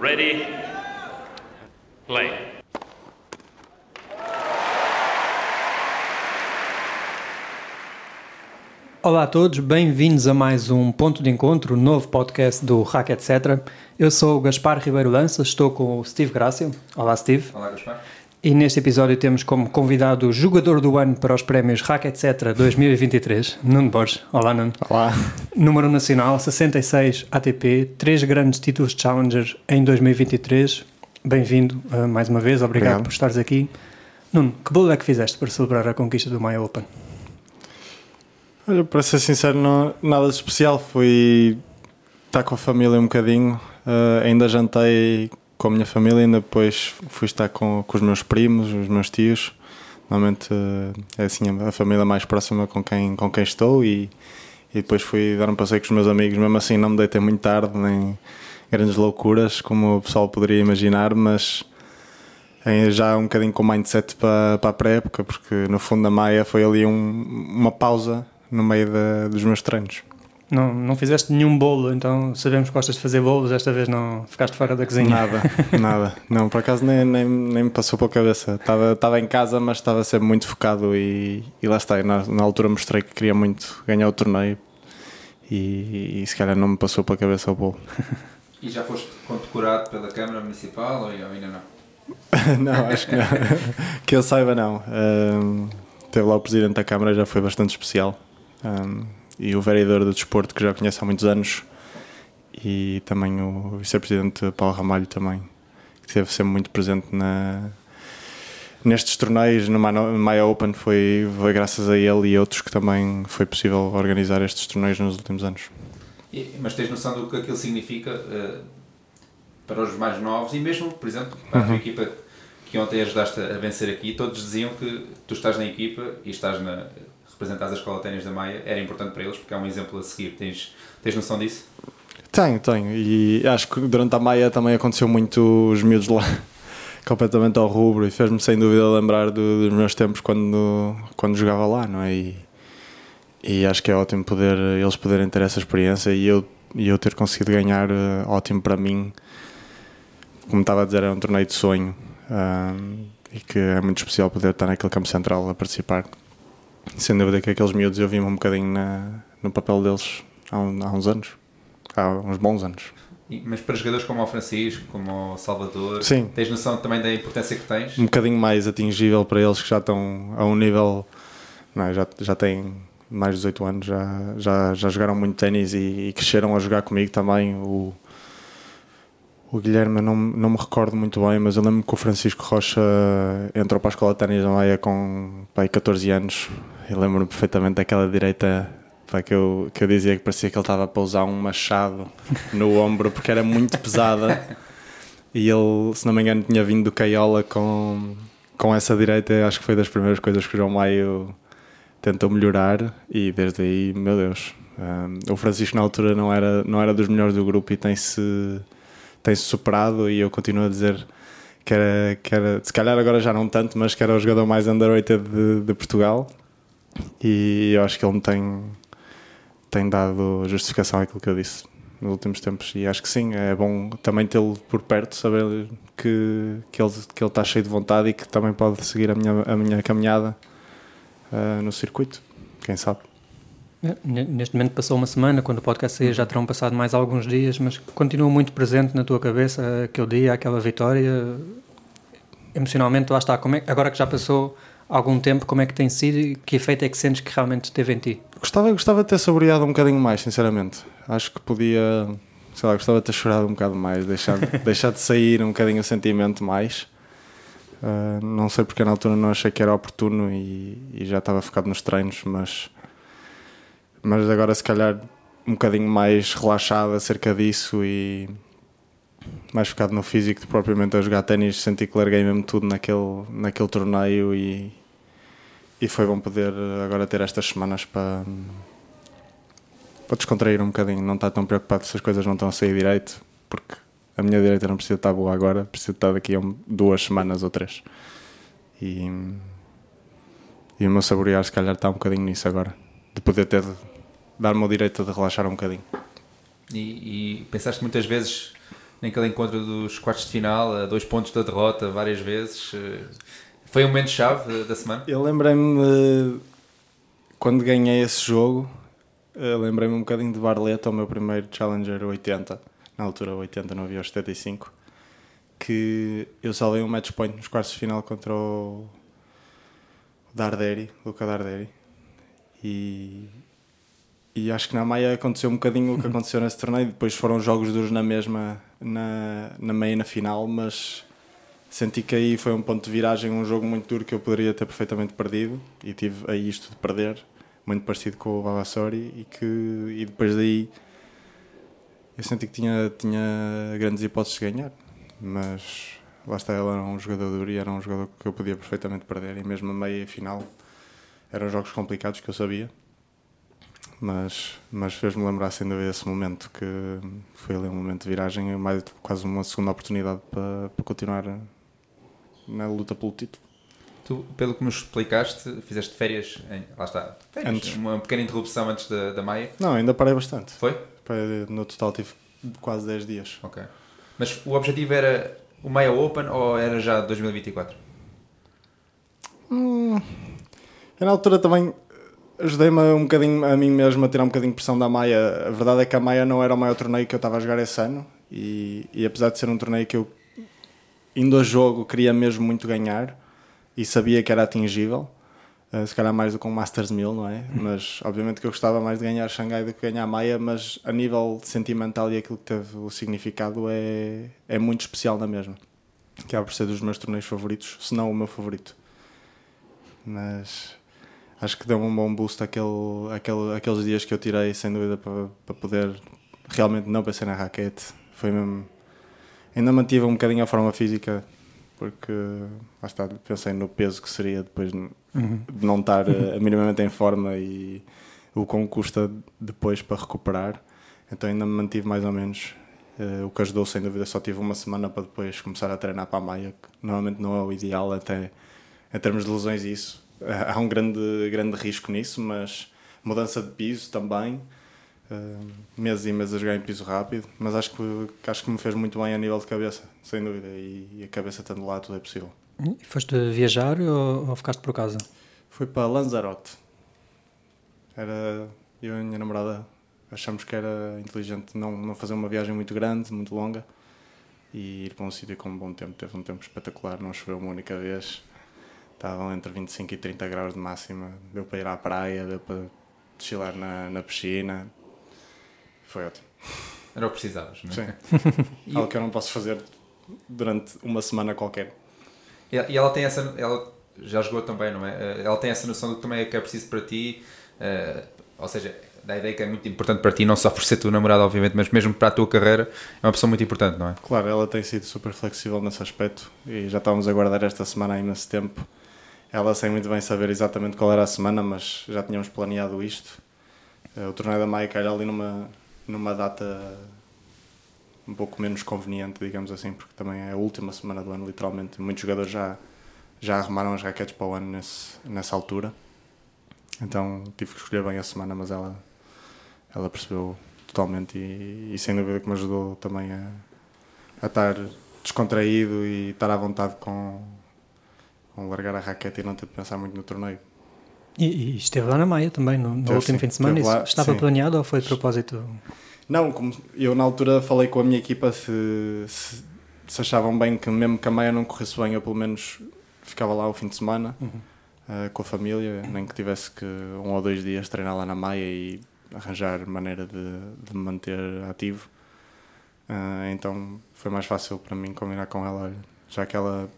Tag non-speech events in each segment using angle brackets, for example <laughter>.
Ready? Play. Olá a todos, bem-vindos a mais um Ponto de Encontro, novo podcast do Hack Etc. Eu sou o Gaspar Ribeiro Lança, estou com o Steve Grácio. Olá, Steve. Olá, Gaspar. E neste episódio temos como convidado o jogador do ano para os prémios Hack Etc. 2023, Nuno Borges. Olá, Nuno. Olá. Número nacional 66 ATP, três grandes títulos de Challenger em 2023. Bem-vindo uh, mais uma vez, obrigado, Obrigado. por estares aqui. Nuno, que bolo é que fizeste para celebrar a conquista do My Open? Olha, para ser sincero, não, nada de especial. Fui estar com a família um bocadinho. Uh, ainda jantei com a minha família, ainda depois fui estar com, com os meus primos, os meus tios. Normalmente uh, é assim a família mais próxima com quem, com quem estou e, e depois fui dar um passeio com os meus amigos. Mesmo assim, não me deitei muito tarde, nem grandes loucuras, como o pessoal poderia imaginar, mas em- já um bocadinho com mindset para, para a pré-época, porque no fundo da Maia foi ali um- uma pausa no meio dos meus treinos. Não, não fizeste nenhum bolo, então sabemos que gostas de fazer bolos, desta vez não ficaste fora da cozinha. Nada, <laughs> nada. Não, por acaso nem, nem, nem me passou pela cabeça. Estava, estava em casa, mas estava sempre muito focado e, e lá está. E Na, na altura mostrei que queria muito ganhar o torneio e, e se calhar não me passou pela cabeça o bolo. <laughs> E já foste condecorado pela Câmara Municipal ou ainda não? <laughs> não, acho que não. Que eu saiba, não. Ahm, teve lá o Presidente da Câmara, já foi bastante especial. Ahm, e o vereador do desporto, que já conheço há muitos anos. E também o Vice-Presidente Paulo Ramalho, também, que esteve sempre muito presente na, nestes torneios. No Maia Open foi, foi graças a ele e outros que também foi possível organizar estes torneios nos últimos anos. E- mas tens noção do que aquilo significa eh, para os mais novos e mesmo, por exemplo, para a tua equipa que ontem ajudaste a vencer aqui, todos diziam que tu estás na equipa e estás na representares a Escola de Ténis da Maia, era importante para eles porque é um exemplo a seguir. Tens, tens noção disso? Tenho, tenho. E acho que durante a Maia também aconteceu muito os miúdos lá <laughs> completamente ao rubro e fez-me sem dúvida lembrar do- dos meus tempos quando, quando jogava lá, não é? E, e acho que é ótimo poder eles poderem ter essa experiência e eu, e eu ter conseguido ganhar, eh, ótimo para mim. Como estava a dizer, é um torneio de sonho ahm, e que é muito especial poder estar naquele campo central a participar. Sem dúvida que aqueles miúdos eu vi-me um bocadinho na, no papel deles há, um- há uns anos há uns bons anos. Mas para jogadores como o Francisco, como o Salvador, Sim. tens noção também da importância que tens? Um bocadinho mais atingível para eles que já estão a um nível, não é, já, já têm mais de 18 anos, já, já, já jogaram muito ténis e, e cresceram a jogar comigo também. O, o Guilherme, não, não me recordo muito bem, mas eu lembro que o Francisco Rocha entrou para a escola de ténis da Maia com pá, aí 14 anos. Eu lembro-me perfeitamente daquela direita pá, que, eu, que eu dizia que parecia que ele estava a pousar um machado no ombro porque era muito pesada. E ele, se não me engano, tinha vindo do Caiola com, com essa direita. Acho que foi das primeiras coisas que o João Maio tentou melhorar. E desde aí, meu Deus. um, o Francisco, na altura, não era, não era dos melhores do grupo e tem-se tem -se superado. E eu continuo a dizer que era, que era, se calhar agora já não tanto, mas que era o jogador mais underrated de, de Portugal. E eu acho que ele me tem, tem dado justificação àquilo que eu disse nos últimos tempos e acho que sim, é bom também tê-lo por perto, saber que, que, ele, que ele está cheio de vontade e que também pode seguir a minha, a minha caminhada ah, no circuito, quem sabe. É, Neste momento passou uma semana, quando o podcast sair já terão passado mais alguns dias, mas continua muito presente na tua cabeça aquele dia, aquela vitória. Emocionalmente, lá está. Como é, agora que já passou algum tempo, como é que tem sido e que efeito é que sentes que realmente teve em ti? Gostava, gostava de ter saboreado um bocadinho mais, sinceramente. Acho que podia, sei lá, gostava de ter chorado um bocado mais, deixar, <laughs> deixar de sair um bocadinho o sentimento mais. Ah, não sei porque na altura não achei que era oportuno e, e já estava focado nos treinos, mas, mas agora se calhar um bocadinho mais relaxado acerca disso e mais focado no físico do que propriamente a jogar ténis, senti que larguei mesmo tudo naquele, naquele torneio e, e foi bom poder eh, agora ter estas semanas para, para descontrair um bocadinho, não estar tão preocupado se as coisas não estão a sair direito, porque a minha direita não precisa estar boa agora, precisa estar daqui a duas semanas ou três. E, e o meu saborear se calhar está um bocadinho nisso agora, de poder ter, dar-me o direito de relaxar um bocadinho. E, e pensaste muitas vezes naquele encontro dos quartos de final, a dois pontos da derrota várias vezes. Foi um momento-chave da semana? Eu lembrei-me quando ganhei esse jogo, eh, lembrei-me um bocadinho de Barletta, o meu primeiro Challenger 80, na altura 80, não havia os 75, que eu salvei um match point nos quartos de final contra o Darderi, Luca Darderi. E, e acho que na Maia aconteceu um bocadinho o que <laughs> aconteceu nesse torneio. Depois foram jogos duros na mesma, na, na meia e na final, mas senti que aí foi um ponto de viragem, um jogo muito duro que eu poderia ter perfeitamente perdido e tive aí isto de perder, muito parecido com o Vavassori e que e depois daí eu senti que tinha, tinha grandes hipóteses de ganhar, mas lá está, ele era um jogador duro e era um jogador que eu podia perfeitamente perder e mesmo a meia final eram jogos complicados que eu sabia mas, mas fez-me lembrar sem dúvida esse momento que foi ali um momento de viragem mais quase uma segunda oportunidade para, para continuar na luta pelo título Tu, pelo que nos explicaste, fizeste férias, em, lá está, férias, Antes. uma pequena interrupção antes da, da Maia. não, ainda parei bastante Foi? Parei- no total tive quase 10 dias Ok. Mas o objetivo era o Maia Open ou era já 2024? eu na altura também ajudei-me um bocadinho a mim mesmo a tirar um bocadinho de pressão da Maia. A verdade é que a Maia não era o maior torneio que eu estava a jogar esse ano e, e apesar de ser um torneio que eu indo a jogo queria mesmo muito ganhar e sabia que era atingível. eh, se calhar mais do que um Masters 1000, não é? Mas obviamente que eu gostava mais de ganhar Xangai do que ganhar Maia, mas a nível sentimental e aquilo que teve o significado é, é muito especial na mesma. Que há por ser dos meus torneios favoritos, se não o meu favorito. Mas acho que deu um bom boost aquele, aquele, aqueles dias que eu tirei, sem dúvida, para, para poder realmente não pensar na raquete. Foi mesmo. Ainda mantive um bocadinho a forma física, porque lá está, pensei no peso que seria depois de de não estar eh, <laughs> minimamente em forma e o quão custa depois para recuperar. Então ainda me mantive mais ou menos. eh, o que ajudou, sem dúvida, só tive uma semana para depois começar a treinar para a Maia, que normalmente não é o ideal, até em termos de lesões, isso. <laughs> Há um grande, grande risco nisso, mas mudança de piso também. Eh, meses e meses a jogar em piso rápido, mas acho que, acho que me fez muito bem a nível de cabeça, sem dúvida, e, e a cabeça estando lá tudo é possível. E foste viajar ou, ou ficaste por casa? Foi para Lanzarote. Era eu e a minha namorada achamos que era inteligente não, não fazer uma viagem muito grande, muito longa e ir para um sítio com um bom tempo. Teve um tempo espetacular, não choveu uma única vez. Estavam entre 25 e 30 graus de máxima. Deu para ir à praia, deu para desfilar na, na piscina. Foi ótimo. Era o que precisavas, não é? Sim. <laughs> E- Algo que eu não posso fazer durante uma semana qualquer. E ela tem essa. Ela já jogou também, não é? Eh, Ela tem essa noção de que também é que é preciso para ti. eh, ou seja, da ideia que é muito importante para ti, não só por ser tua namorada, obviamente, mas mesmo para a tua carreira, é uma pessoa muito importante, não é? Claro, ela tem sido super flexível nesse aspecto e já estávamos a guardar esta semana há imenso tempo. Ela sem muito bem saber exatamente qual era a semana, mas já tínhamos planeado isto. Eh, O torneio da Maia calha ali numa, numa data um pouco menos conveniente, digamos assim, porque também é a última semana do ano, literalmente. Muitos jogadores já, já arrumaram as raquetes para o ano nesse, nessa altura. Então tive que escolher bem a semana, mas ela, ela percebeu totalmente e, e sem dúvida que me ajudou também a, a estar descontraído e estar à vontade com, com largar a raquete e não ter de pensar muito no torneio. E, e esteve lá na Maia também, no, no último sim. fim de semana. Lá, estava sim. planeado ou foi de propósito? Não, como eu na altura falei com a minha equipa se, se, se achavam bem que mesmo que a meia não corresse bem, eu pelo menos ficava lá o fim de semana eh, com a família, nem que tivesse que um ou dois dias treinar lá na Maia e arranjar maneira de, de me manter ativo. Eh, então foi mais fácil para mim combinar com ela, já que ela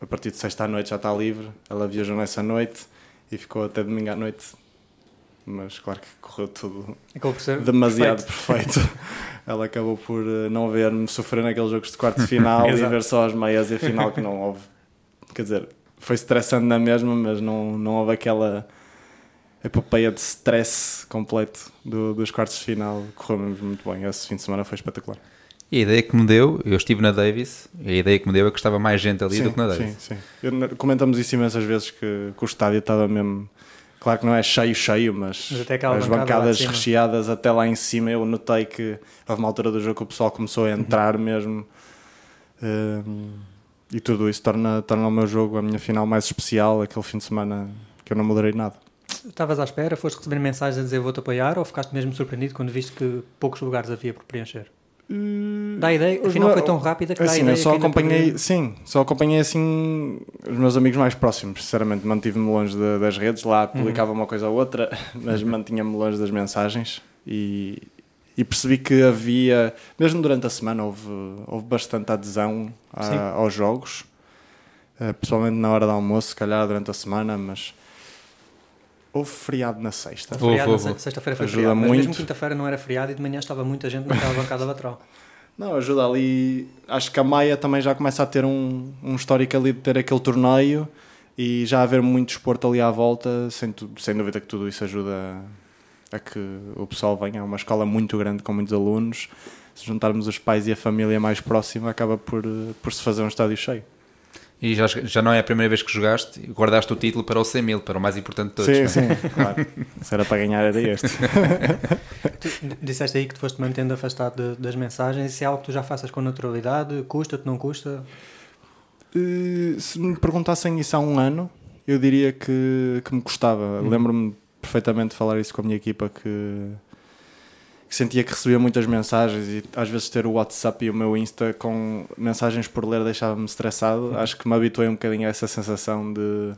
a partir de sexta à noite já está livre, ela viajou nessa noite e ficou até domingo à noite. Mas claro que correu tudo demasiado perfeito. perfeito. <laughs> Ela acabou por eh, não ver-me sofrer naqueles jogos de quarto de <laughs> final e ver só as meias e a final que não houve. Quer dizer, foi estressante na mesma, mas não, não houve aquela epopeia de stress completo do- dos quartos de final. Correu mesmo muito bem. Esse fim de semana foi espetacular. E a ideia que me deu, eu estive na Davis, e a ideia que me deu é que estava mais gente ali do que na Davis. sim, sim. Eu- comentamos isso imensas vezes que, que o estádio estava mesmo Claro que não é cheio, cheio, mas, Mas as bancadas recheadas até lá em cima, eu notei que houve uma altura do jogo que o pessoal começou a Uhum. entrar mesmo. Hum, e tudo isso torna, torna o meu jogo, a minha final mais especial, aquele fim de semana que eu não moderei nada. Estavas à espera, foste receber mensagens a dizer vou-te apoiar ou ficaste mesmo surpreendido quando viste que poucos lugares havia por preencher? Dá a ideia, afinal foi tão rápida que dá a Assim, ideia eu só acompanhei, poderia- sim, só acompanhei assim os meus amigos mais próximos, sinceramente, mantive-me longe de- das redes, lá Uhum. publicava uma coisa ou outra, <laughs> mas mantinha-me longe das mensagens. E, e percebi que havia, mesmo durante a semana, houve, houve bastante adesão a- aos jogos, eh, principalmente na hora do almoço, se calhar durante a semana, mas houve feriado na sexta. Houve, Feriado, houve. na se- Sexta-feira foi Ajuda feriado, mas mesmo muito. quinta-feira não era feriado e de manhã estava muita gente naquela <laughs> bancada lateral. Não, ajuda ali. Acho que a Maia também já começa a ter um, um histórico ali de ter aquele torneio e já haver muito esporte ali à volta, sem, tu- sem dúvida que tudo isso ajuda a que o pessoal venha. É uma escola muito grande com muitos alunos. Se juntarmos os pais e a família mais próxima, acaba por, por se fazer um estádio cheio. E já, já não é a primeira vez que jogaste e guardaste o título para o 100 mil, para o mais importante de todos. sim, não é? sim, claro. Se era para ganhar, era este. <laughs> Tu disseste aí que te foste mantendo afastado de- das mensagens. Isso é algo que tu já faças com naturalidade? Custa-te, não custa? Eh, se me perguntassem isso há um ano, eu diria que, que me custava. Lembro-me perfeitamente de falar isso com a minha equipa que, que sentia que recebia muitas mensagens e às vezes ter o WhatsApp e o meu Insta com mensagens por ler deixava-me estressado. Acho que me habituei um bocadinho a essa sensação de.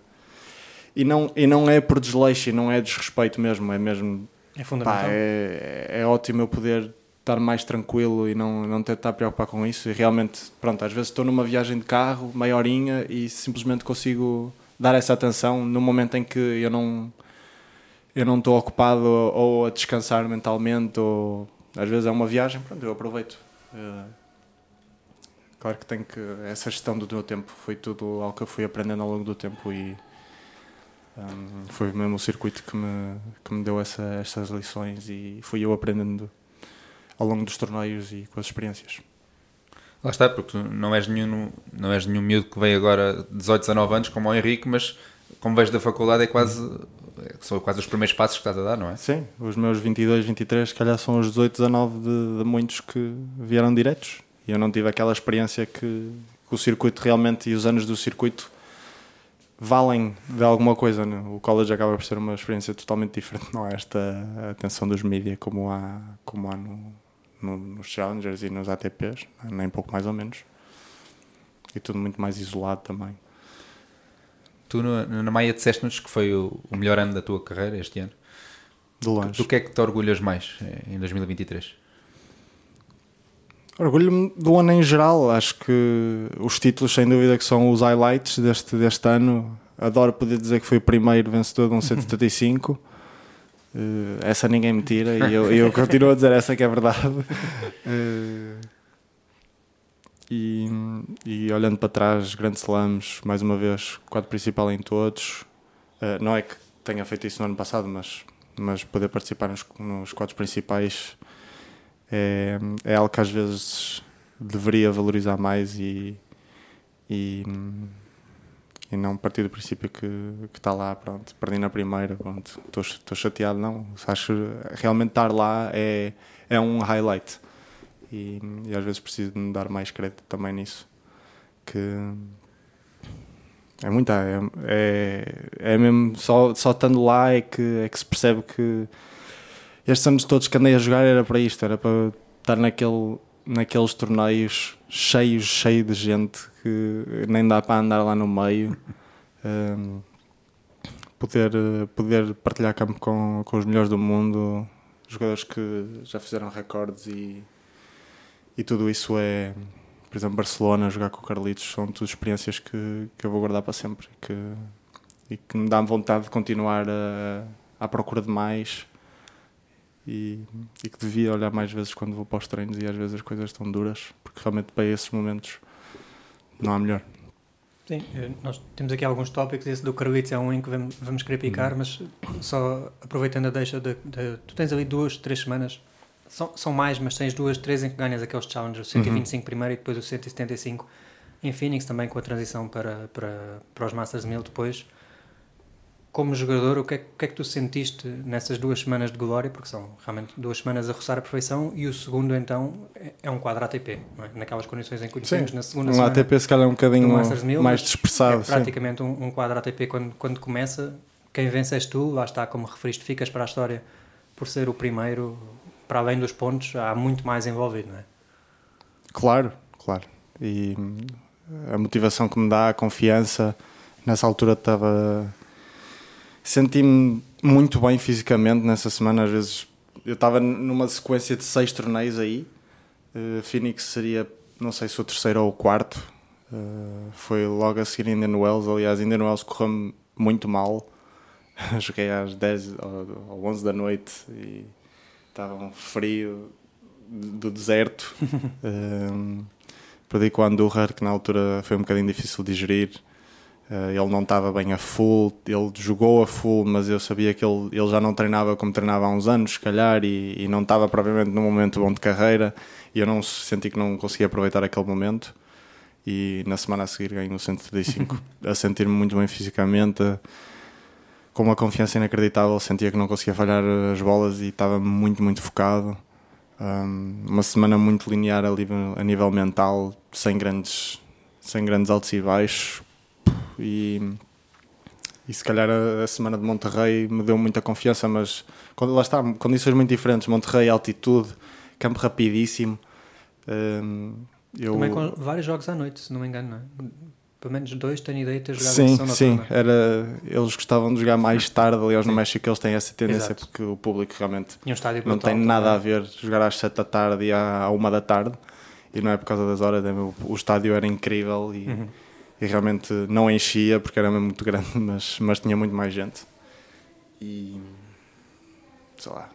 E não, e não é por desleixo, e não é desrespeito mesmo, é mesmo É Pá, fundamental. é, é ótimo eu poder estar mais tranquilo e não, não ter de estar a preocupar com isso. E realmente, pronto, às vezes estou numa viagem de carro, meia horinha, e simplesmente consigo dar essa atenção no momento em que eu não eu não estou ocupado ou, a descansar mentalmente, ou às vezes é uma viagem, pronto, eu aproveito. Eh, claro que tenho que. Essa gestão do meu tempo foi tudo algo que eu fui aprendendo ao longo do tempo e. hum, foi mesmo o circuito que me, que me deu essa, essas lições e fui eu aprendendo ao longo dos torneios e com as experiências. Lá está, porque não és nenhum, não és nenhum miúdo que veio agora 18, 19 anos como o Henrique, mas como vens da faculdade é quase, são quase os primeiros passos que estás a dar, não é? Sim, os meus 22, 23, se calhar são os 18, 19 de, de muitos que vieram diretos. E eu não tive aquela experiência que, que o circuito realmente e os anos do circuito valem de alguma coisa. né? O college acaba por ser uma experiência totalmente diferente, não há esta atenção dos mídias como há, como há no, no- nos Challengers e nos ATPs, nem pouco mais ou menos. E tudo muito mais isolado também. Tu na Maia disseste-nos que foi o, o melhor ano da tua carreira este ano. De longe. Do que é que te orgulhas mais eh, em 2023? Orgulho-me do ano em geral, acho que os títulos sem dúvida que são os highlights deste, deste ano. Adoro poder dizer que fui o primeiro vencedor de um 175. Eh, essa ninguém me tira e eu, eu continuo a dizer essa que é verdade. <laughs> Eh, e, e olhando para trás, grandes slams, mais uma vez, quadro principal em todos. Eh, não é que tenha feito isso no ano passado, mas, mas poder participar nos, nos quadros principais é, é algo que às vezes deveria valorizar mais e, e, e não partir do princípio que, está lá, pronto, perdi na primeira, pronto, estou, chateado, não. Acho realmente estar lá é, é um highlight e, e às vezes preciso de me dar mais crédito também nisso. Que é muita, é, é, é mesmo só, só estando lá é que, é que se percebe que estes anos todos que andei a jogar era para isto, era para estar naquele, naqueles torneios cheios, cheios de gente que nem dá para andar lá no meio. Um, poder, eh, poder partilhar campo com, com os melhores do mundo, jogadores que já fizeram recordes e, e tudo isso é, por exemplo, Barcelona, jogar com o Carlitos, são tudo experiências que, que eu vou guardar para sempre que, e que me dá vontade de continuar a, à procura de mais e, e que devia olhar mais vezes quando vou para os treinos e às vezes as coisas estão duras, porque realmente para esses momentos não há melhor. Sim, eh, nós temos aqui alguns tópicos, esse do Carlitos é um em que vamos, vamos querer picar, Uhum. mas só aproveitando a deixa de, de- Tu tens ali duas, três semanas, são, são mais, mas tens duas, três em que ganhas aqueles challengers, o 125 primeiro e depois o 175 em Phoenix, também com a transição para, para, para os Masters 1000 depois. como jogador, o que, é, o que é que tu sentiste nessas duas semanas de glória? Porque são realmente duas semanas a roçar a perfeição e o segundo, então, é, é um quadro ATP, é? naquelas condições em que conhecemos na segunda um semana. Um ATP, se calhar, é um bocadinho mais dispersado. É praticamente um, um, quadro ATP quando, quando começa. Quem vence és tu, lá está, como referiste, ficas para a história por ser o primeiro. Para além dos pontos, há muito mais envolvido, não é? Claro, claro. E a motivação que me dá, a confiança. Nessa altura estava Senti-me muito bem fisicamente nessa semana. Às vezes eu estava numa sequência de seis torneios aí. Uh, Phoenix seria, não sei se o terceiro ou o quarto. Uh, foi logo a seguir Indian Wells. Aliás, Indian Wells correu-me muito mal. <laughs> Joguei às 10 ou 11 da noite e estava um frio do deserto. <laughs> um, perdi com o Andorra, que na altura foi um bocadinho difícil de digerir. Uh, ele não estava bem a full, ele jogou a full, mas eu sabia que ele, ele já não treinava como treinava há uns anos, se calhar, e, e não estava propriamente num momento bom de carreira, e eu não senti que não conseguia aproveitar aquele momento. E na semana a seguir ganhei no 135, <laughs> a sentir-me muito bem fisicamente, com uma confiança inacreditável, sentia que não conseguia falhar as bolas e estava muito, muito focado. Um, uma semana muito linear a nível, a nível mental, sem grandes, sem grandes altos e baixos e, e se calhar a, a, semana de Monterrey me deu muita confiança, mas quando lá está, condições muito diferentes, Monterrey, altitude, campo rapidíssimo. Um, eu... Também com vários jogos à noite, se não me engano, não é? Pelo menos dois tenho ideia de ter jogado Sim, sim, era, eles gostavam de jogar mais tarde, aliás sim. no México eles têm essa tendência Exato. porque o público realmente um não tem nada a ver jogar às 7 da tarde e à 1 da tarde e não é por causa das horas, é, o, o estádio era incrível e uhum e realmente não enchia porque era mesmo muito grande, <laughs> mas, mas tinha muito mais gente. E sei lá,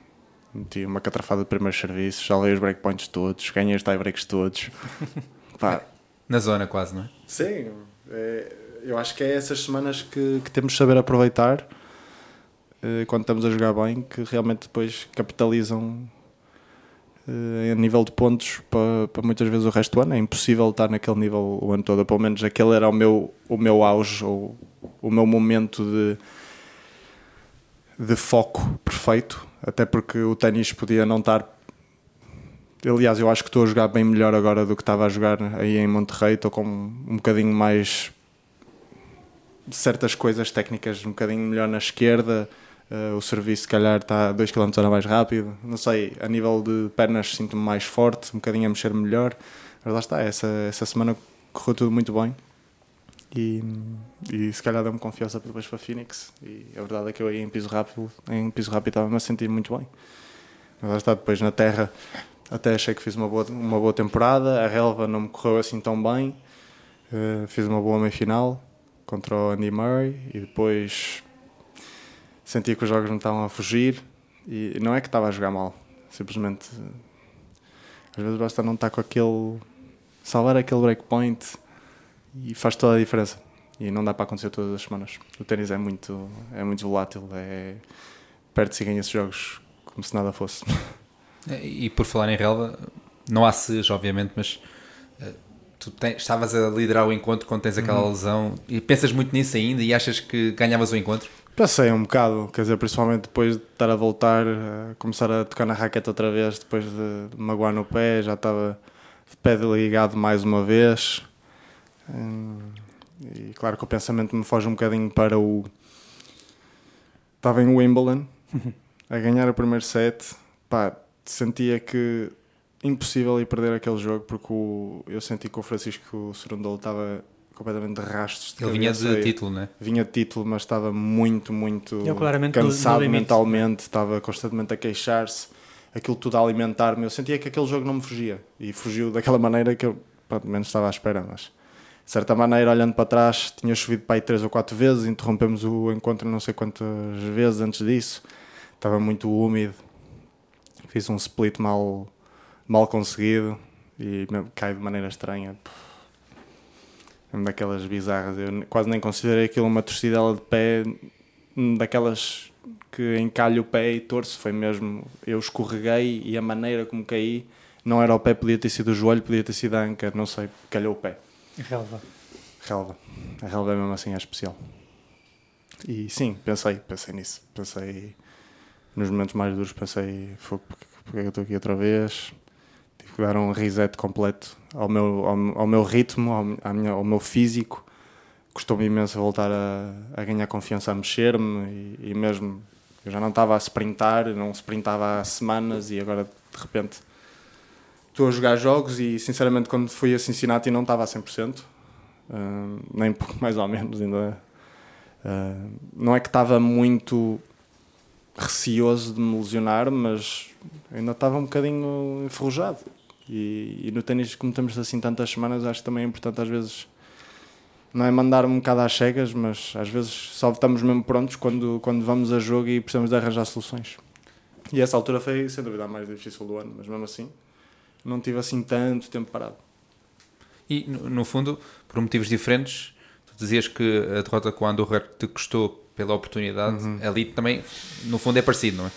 meti uma catrafada de primeiros serviços, já lei os breakpoints todos, ganhei os tiebreaks todos. <laughs> Pá. Na zona quase, não é? Sim, é, eu acho que é essas semanas que, que temos de saber aproveitar eh, quando estamos a jogar bem, que realmente depois capitalizam uh, a nível de pontos para, para muitas vezes o resto do ano. É impossível estar naquele nível o ano todo. Pelo menos aquele era o meu, o meu auge, ou o meu momento de, de foco perfeito. Até porque o ténis podia não estar. Aliás, eu acho que estou a jogar bem melhor agora do que estava a jogar aí em Monterrey. Estou com um bocadinho mais certas coisas técnicas um bocadinho melhor na esquerda, Uh, o serviço, se calhar, está 2 km mais rápido. Não sei, a nível de pernas, sinto-me mais forte, um bocadinho a mexer melhor. Mas lá está, essa, essa semana correu tudo muito bem. E, e se calhar deu-me confiança depois para Phoenix. E a verdade é que eu aí em piso rápido, em piso rápido estava-me a sentir muito bem. Mas lá está, depois na terra, até achei que fiz uma boa, uma boa temporada. A relva não me correu assim tão bem. Uh, fiz uma boa meia final contra o Andy Murray e depois sentia que os jogos me estavam a fugir e não é que estava a jogar mal, simplesmente às vezes basta não estar com aquele salvar aquele breakpoint e faz toda a diferença e não dá para acontecer todas as semanas. O ténis é muito é muito volátil, é perde-se e ganha-se jogos como se nada fosse. <laughs> E por falar em relva, não há SES, obviamente, mas uh, tu estavas a liderar o encontro quando tens aquela uhum. lesão e pensas muito nisso ainda e achas que ganhavas o encontro? Pensei um bocado, quer dizer, principalmente depois de estar a voltar, a começar a tocar na raquete outra vez, depois de magoar no pé, já estava de pé ligado mais uma vez. Hum, e claro que o pensamento me foge um bocadinho para o. Estava em Wimbledon, a ganhar o primeiro set, pá, sentia que impossível ir perder aquele jogo porque o, eu senti que o Francisco Serundolo estava completamente de rastros. De Ele vinha de título, né? Vinha de título, mas estava muito, muito cansado mentalmente, estava constantemente a queixar-se, aquilo tudo a alimentar-me. Eu sentia que aquele jogo não me fugia e fugiu daquela <laughs> maneira que eu, pelo menos, estava à espera. Mas, de certa maneira, olhando para trás, tinha chovido para aí três ou quatro vezes, interrompemos o encontro não sei quantas vezes antes disso, estava muito úmido, fiz um split mal, mal conseguido e cai de maneira estranha daquelas bizarras. Eu quase nem considerei aquilo uma torcidela de pé, daquelas que encalho o pé e torço. Foi mesmo, eu escorreguei e a maneira como caí não era o pé, podia ter sido o joelho, podia ter sido a anca, não sei, calhou o pé. Relva. Relva. A relva mesmo assim é especial. E sim, pensei, pensei nisso. Pensei nos momentos mais duros, pensei, fogo, porque, é eu estou aqui outra vez? Tive que dar um reset completo ao meu, ao, ao meu ritmo, ao, minha, ao meu físico. Custou-me imenso voltar a, a ganhar confiança, a mexer-me e, e mesmo eu já não estava a sprintar, não sprintava há semanas e agora de repente estou a jogar jogos e sinceramente quando fui a Cincinnati não estava a 100%, uh, nem pouco mais ou menos ainda. Uh, não é que estava muito receoso de me lesionar, mas ainda estava um bocadinho enferrujado. E, e no ténis, como temos assim tantas semanas, acho que também é importante às vezes não é mandar-me um bocado às cegas, mas às vezes só estamos mesmo prontos quando, quando vamos a jogo e precisamos de arranjar soluções. E essa altura foi, sem dúvida, a mais difícil do ano, mas mesmo assim não tive assim tanto tempo parado. E, no, no fundo, por motivos diferentes, tu dizias que a derrota com o Andorra te custou pela oportunidade, uhum. ali também, no fundo, é parecido, não é?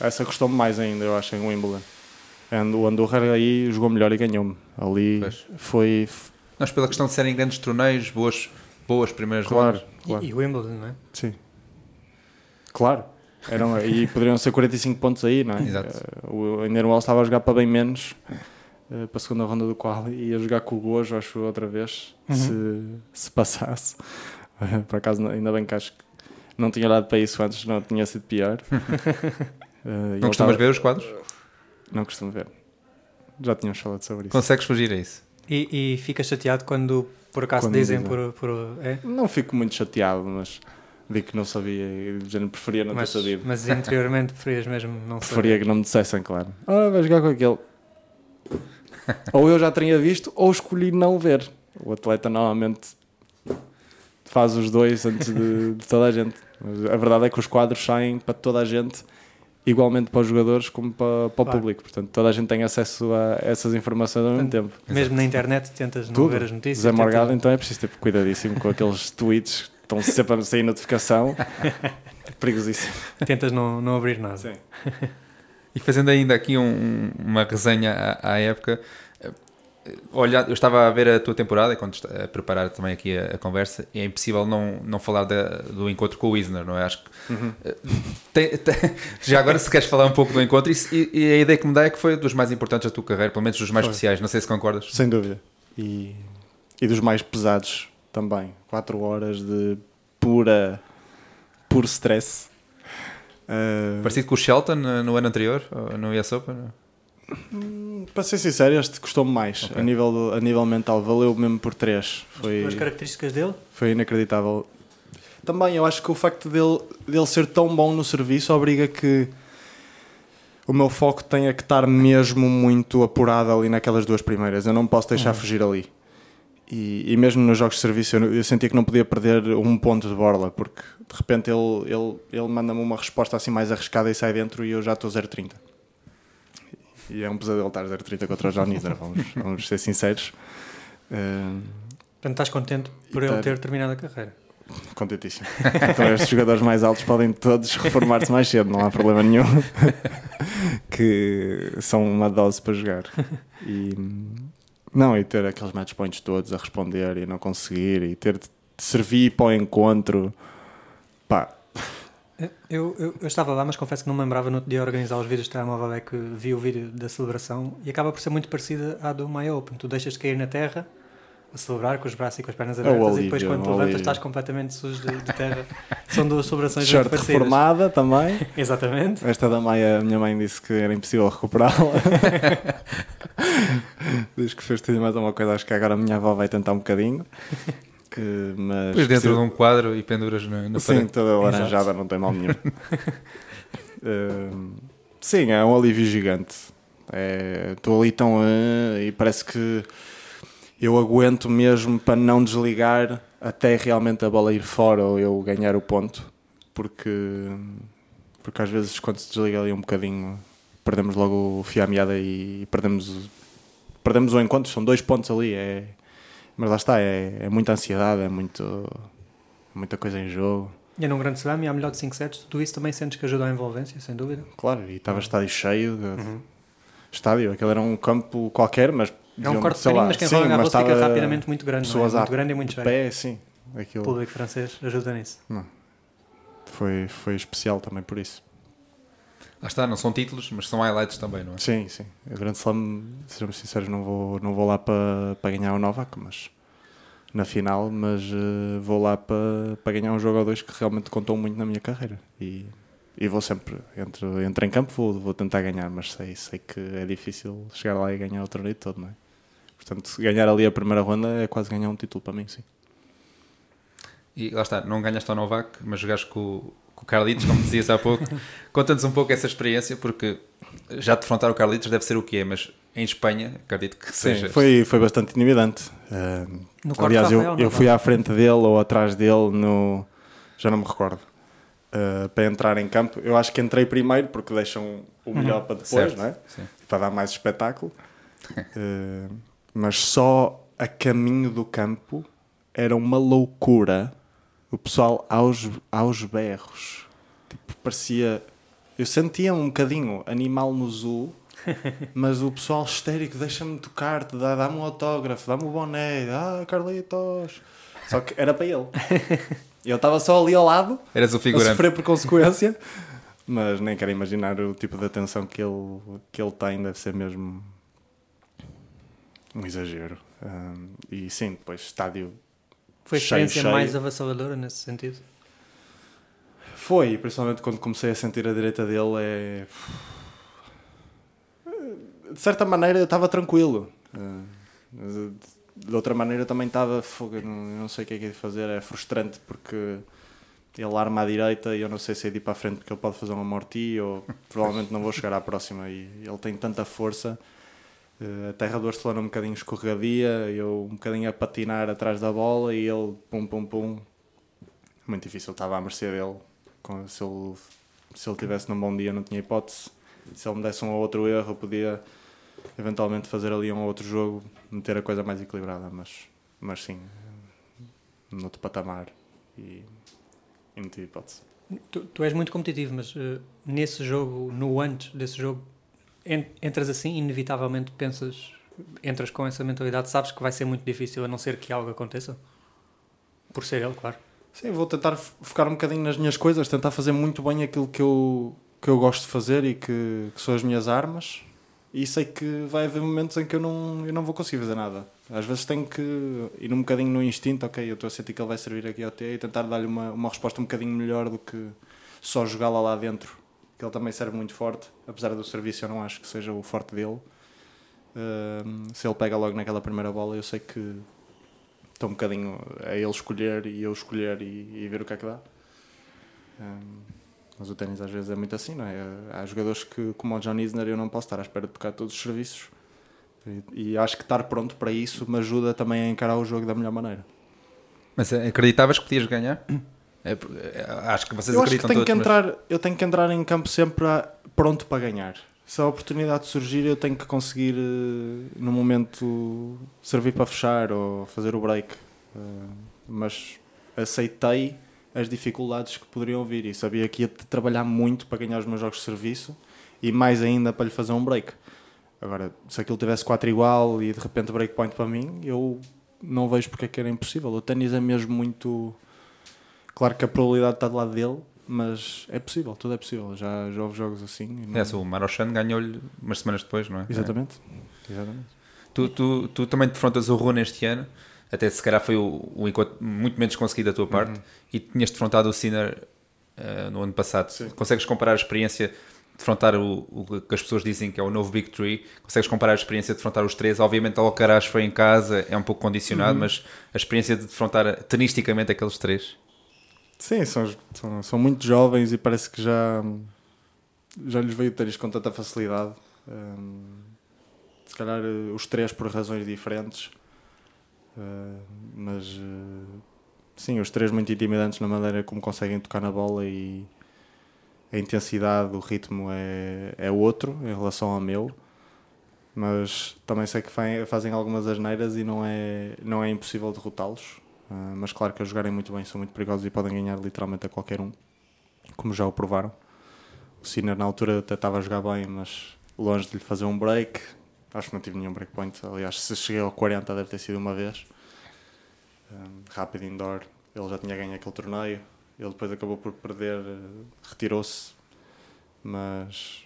Essa custou-me mais ainda, eu acho, em Wimbledon. O Andorra aí jogou melhor e ganhou-me. Ali pois. foi. Nós, pela questão de serem grandes torneios, boas, boas primeiras claro, claro. E, e Wimbledon, não é? Sim. Claro. Eram, e poderiam ser 45 pontos aí, não é? Exato. Uh, o Inderwall estava a jogar para bem menos uh, para a segunda ronda do qual e ia jogar com o Gojo, acho outra vez, uhum. se, se passasse. Uh, <laughs> por acaso, ainda bem que acho que não tinha dado para isso antes, não tinha sido pior. uh, <laughs> não costumas estava... ver os quadros? Não costumo ver. Já tínhamos falado sobre isso. Consegues fugir a isso? E, e ficas chateado quando por acaso quando dizem, dizem por. por é? Não fico muito chateado, mas digo que não sabia e já não preferia não mas, ter sabido. Mas interiormente preferias mesmo não Preferia saber. que não me dissessem, claro. Ah, vai jogar com aquele. <laughs> ou eu já teria visto, ou escolhi não ver. O atleta normalmente faz os dois antes de, de toda a gente. Mas a verdade é que os quadros saem para toda a gente, igualmente para os jogadores como para, para o claro. público. Portanto, toda a gente tem acesso a essas informações ao mesmo tempo. Mesmo na internet tentas não Tudo. ver as notícias. Zé Morgado, então é preciso ter cuidadíssimo com aqueles <laughs> tweets estão sempre a sair notificação. <laughs> Perigosíssimo. Tentas não, não abrir nada. Sim. <laughs> E fazendo ainda aqui um, uma resenha à, à, época, olha, eu estava a ver a tua temporada, quando a preparar também aqui a, a conversa, e é impossível não, não falar da, do encontro com o Wisner, não é? Acho que uhum. Eh, tem, tem, <laughs> já agora se queres falar um pouco do encontro, e, e, a ideia que me dá é que foi dos mais importantes da tua carreira, pelo menos dos mais foi. especiais, não sei se concordas. Sem dúvida. E, e dos mais pesados também. 4 horas de pura, puro stress. Uh, Parecido com o Shelton no ano anterior, no US Open? Hum, para ser sincero, este custou-me mais okay. a, nível, a nível mental, valeu mesmo por 3. Foi, As características dele? Foi inacreditável. Também eu acho que o facto dele, dele ser tão bom no serviço obriga que o meu foco tenha que estar mesmo muito apurado ali naquelas duas primeiras. Eu não posso deixar uhum. fugir ali. E, e, mesmo nos jogos de serviço eu, eu, sentia que não podia perder um ponto de borla, porque de repente ele, ele, ele manda-me uma resposta assim mais arriscada e sai dentro e eu já estou 0,30. E é um pesadelo estar 0,30 contra o John Isner, vamos, vamos ser sinceros. Uh, Portanto, estás contente por ele ter terminado a carreira? Contentíssimo. Então, estes jogadores mais altos podem todos reformar-se mais cedo, não há problema nenhum. <laughs> que são uma dose para jogar. E não, e ter aqueles match points todos a responder e não conseguir, e ter de servir para o encontro. Pá. Eu, eu, eu, estava lá, mas confesso que não me lembrava no dia organizar os vídeos de telemóvel é que vi o vídeo da celebração e acaba por ser muito parecida à do My Open. Tu deixas de cair na terra a celebrar com os braços e com as pernas é abertas alívio, e depois quando te levantas estás completamente sujo de, de terra. <laughs> São duas celebrações muito reformada também. <laughs> Exatamente. Esta da Maia, a minha mãe disse que era impossível recuperá-la. <laughs> Diz que fez tudo mais uma coisa, acho que agora a minha avó vai tentar um bocadinho. Que, mas Depois dentro de um quadro e penduras na, na Sim, parede. toda laranjada, não tem mal nenhum. uh, <laughs> sim, é um alívio gigante. Estou é, ali tão. Uh, e parece que eu aguento mesmo para não desligar até realmente a bola ir fora ou eu ganhar o ponto, porque, porque às vezes quando se desliga ali um bocadinho perdemos logo o fio à meada e perdemos, perdemos o encontro, são dois pontos ali, é, mas lá está, é, é muita ansiedade, é muito, muita coisa em jogo. E num grande slam e há melhor de 5 sets, tu isso também sentes que ajuda à envolvência, sem dúvida? Claro, e estava estádio cheio, de, uhum. estádio, aquele era um campo qualquer, mas é um corte pequenino, mas quem rola Garros fica rapidamente muito grande. Pessoas é? Muito grande e muito cheio. Pé, sim. Aquilo... O público francês ajuda nisso. Não. foi, foi especial também por isso. Lá está, não são títulos, mas são highlights também, não é? Sim, sim. A Grande Slam, sejamos sinceros, não vou, não vou lá para, para ganhar o Novak, mas na final, mas uh, vou lá para, para ganhar um jogo ou dois que realmente contou muito na minha carreira. E, e vou sempre, entre, entre em campo, vou, vou tentar ganhar, mas sei, sei que é difícil chegar lá e ganhar o torneio todo, não é? Portanto, ganhar ali a primeira ronda é quase ganhar um título para mim, sim. E lá está, não ganhaste ao Novak, mas jogaste com, com o Carlitos, como dizias há pouco. <laughs> Conta-nos um pouco essa experiência, porque já defrontar o Carlitos deve ser o que é, mas em Espanha, acredito que Sim, seja. Foi, foi bastante intimidante. Uh, aliás, eu, eu fui à frente dele ou atrás dele no. Já não me recordo. Uh, para entrar em campo, eu acho que entrei primeiro porque deixam o melhor uhum. para depois, certo. não é? Sim. Para dar mais espetáculo. uh, <laughs> mas só a caminho do campo era uma loucura. O pessoal aos, aos berros. Tipo, parecia. Eu sentia um bocadinho animal no zoo <laughs> mas o pessoal histérico deixa-me tocar-te, dá-me um autógrafo, dá-me o um boné, ah, Carlitos. Só que era para ele. <laughs> Eu estava só ali ao lado, Eras o figurante. a sofrer por consequência, mas nem quero imaginar o tipo de atenção que ele, que ele tem, deve ser mesmo um exagero. Um, e sim, depois estádio. Foi a experiência cheio, mais avassaladora nesse sentido? Foi, principalmente quando comecei a sentir a direita dele. É de certa maneira eu estava tranquilo. Uh, de outra maneira também estava não, não sei o que é que é de fazer, é frustrante porque ele arma à direita e eu não sei se é de ir para a frente porque ele pode fazer uma morti ou provavelmente não vou chegar à próxima e ele tem tanta força. Uh, a terra do Barcelona um bocadinho escorregadia, eu um bocadinho a patinar atrás da bola e ele pum pum pum. Muito difícil, estava à mercê dele. Se ele, se ele tivesse num bom dia, não tinha hipótese. Se ele me desse um ou outro erro, eu podia eventualmente fazer ali um outro jogo, meter a coisa mais equilibrada, mas, mas sim, noutro patamar e, e não tive hipótese. Tu, tu, és muito competitivo, mas uh, nesse jogo, no antes desse jogo, entras assim, inevitavelmente pensas, entras com essa mentalidade, sabes que vai ser muito difícil, a não ser que algo aconteça? Por ser ele, claro. Sim, vou tentar focar um bocadinho nas minhas coisas, tentar fazer muito bem aquilo que eu, que eu gosto de fazer e que, que são as minhas armas e sei que vai haver momentos em que eu não, eu não vou conseguir fazer nada. Às vezes tenho que ir um bocadinho no instinto, ok, eu estou a sentir que ele vai servir aqui ao T e tentar dar-lhe uma, uma resposta um bocadinho melhor do que só jogá-la lá dentro, que ele também serve muito forte, apesar do serviço eu não acho que seja o forte dele. Se ele pega logo naquela primeira bola, eu sei que estou um bocadinho a ele escolher e eu escolher e, e ver o que é que dá. Mas o ténis às vezes é muito assim, não é? Há jogadores que, como o John Isner, eu não posso estar à espera de tocar todos os serviços. E, e acho que estar pronto para isso me ajuda também a encarar o jogo da melhor maneira. Mas acreditavas que podias ganhar? É, é, acho que vocês eu acreditam acho que tenho todos, que entrar, mas... Eu tenho que entrar em campo sempre pronto para ganhar. Se a oportunidade surgir, eu tenho que conseguir, uh, no momento, servir para fechar ou fazer o break. Uh, mas aceitei as dificuldades que poderiam vir e sabia que ia trabalhar muito para ganhar os meus jogos de serviço e mais ainda para lhe fazer um break. Agora, se aquilo tivesse 4 igual e de repente breakpoint para mim, eu não vejo porque é que era impossível. O ténis é mesmo muito. Claro que a probabilidade está do lado dele, mas é possível, tudo é possível. Já, já houve jogos assim. Não... É, o Marochan ganhou-lhe umas semanas depois, não é? Exatamente. É. Exatamente. Tu, tu, tu também defrontas o Rune este ano até se calhar foi o, o encontro muito menos conseguido da tua parte, uhum. e tinhas defrontado o Sinner uh, no ano passado. Sim. Consegues comparar a experiência de defrontar o, o, que as pessoas dizem que é o novo Big Tree? Consegues comparar a experiência de defrontar os três? Obviamente, o Alcaraz foi em casa, é um pouco condicionado, uhum. mas a experiência de defrontar tenisticamente aqueles três? Sim, são, são, são muito jovens e parece que já, já lhes veio ter isto com tanta facilidade. Um, se calhar eh, os três por razões diferentes Uh, mas uh, sim, os três muito intimidantes na maneira como conseguem tocar na bola e a intensidade, o ritmo é, é outro em relação ao meu. Mas também sei que fazem algumas asneiras e não é, não é impossível derrotá-los. Uh, mas claro que a jogarem muito bem são muito perigosos e podem ganhar literalmente a qualquer um, como já o provaram. O Sinner na altura até estava a jogar bem, mas longe de lhe fazer um break, Acho que não tive nenhum breakpoint. Aliás, se cheguei ao 40 deve ter sido uma vez. Um, rápido indoor. Ele já tinha ganho aquele torneio. ele depois acabou por perder, eh, retirou-se, mas,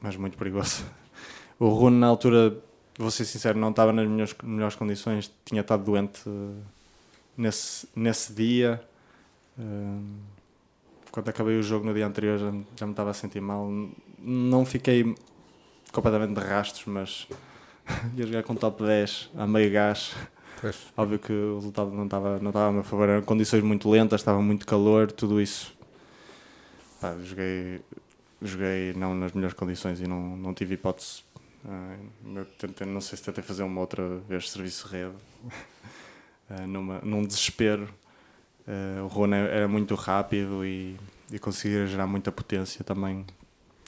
mas muito perigoso. <laughs> O Rune, na altura, vou ser sincero, não estava nas melhores, melhores condições, tinha estado doente uh, nesse, nesse dia. Uh, quando acabei o jogo no dia anterior já, já me estava a sentir mal. Não fiquei completamente de rastros, mas <laughs> ia jogar com top 10 a meio gás. Pois. Óbvio que o resultado não estava, não estava a meu favor, eram condições muito lentas, estava muito calor, tudo isso. Pá, joguei, joguei não nas melhores condições e não, não tive hipótese. Tentei, não sei se tentei fazer uma outra vez serviço rede, uh, <laughs> numa, num desespero. Uh, o Rony era muito rápido e, e conseguia gerar muita potência também.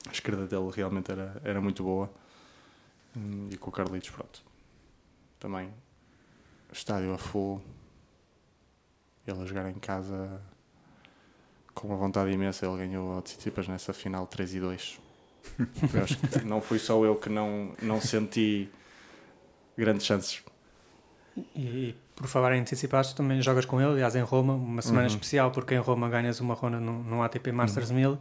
A esquerda dele realmente era, era muito boa. Um, e com o Carlitos, pronto. Também estádio a full. Ele a jogar em casa com uma vontade imensa. Ele ganhou a Tsitsipas nessa final 3 e 2. Eu acho que não fui só eu que não, não senti grandes chances. E, por falar em Tsitsipas, também jogas com ele, aliás, em Roma, uma semana uhum. especial, porque em Roma ganhas uma ronda no, no ATP Masters uhum. 1000.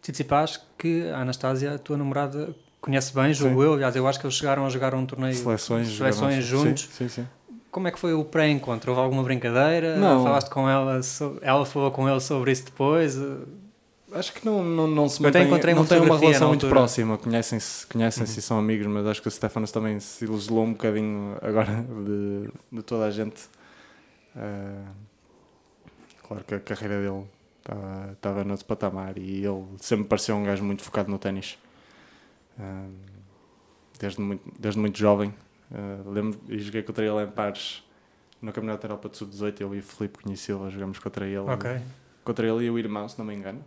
Tsitsipas, que a Anastasia, a tua namorada, conhece bem, julgo eu. Aliás, eu acho que eles chegaram a jogar um torneio seleções, seleções juntos. Sim, sim, sim. Como é que foi o pré-encontro? Houve alguma brincadeira? Não. Falaste com ela, ela falou com ele sobre isso depois? Acho que não, não, não se mantém, não tem uma relação muito próxima, conhecem-se conhecem uhum. e são amigos, mas acho que o Stefanos também se ilusionou um bocadinho agora <laughs> de, de toda a gente. Uh, claro que a carreira dele estava, estava no patamar e ele sempre pareceu um gajo muito focado no ténis. Uh, desde, muito, desde muito jovem, Uh, lembro e joguei contra ele em pares no Campeonato da Europa de Sub-18. Eu e o Filipe Cunha Silva jogamos contra ele. Okay. Contra ele e o irmão, se não me engano.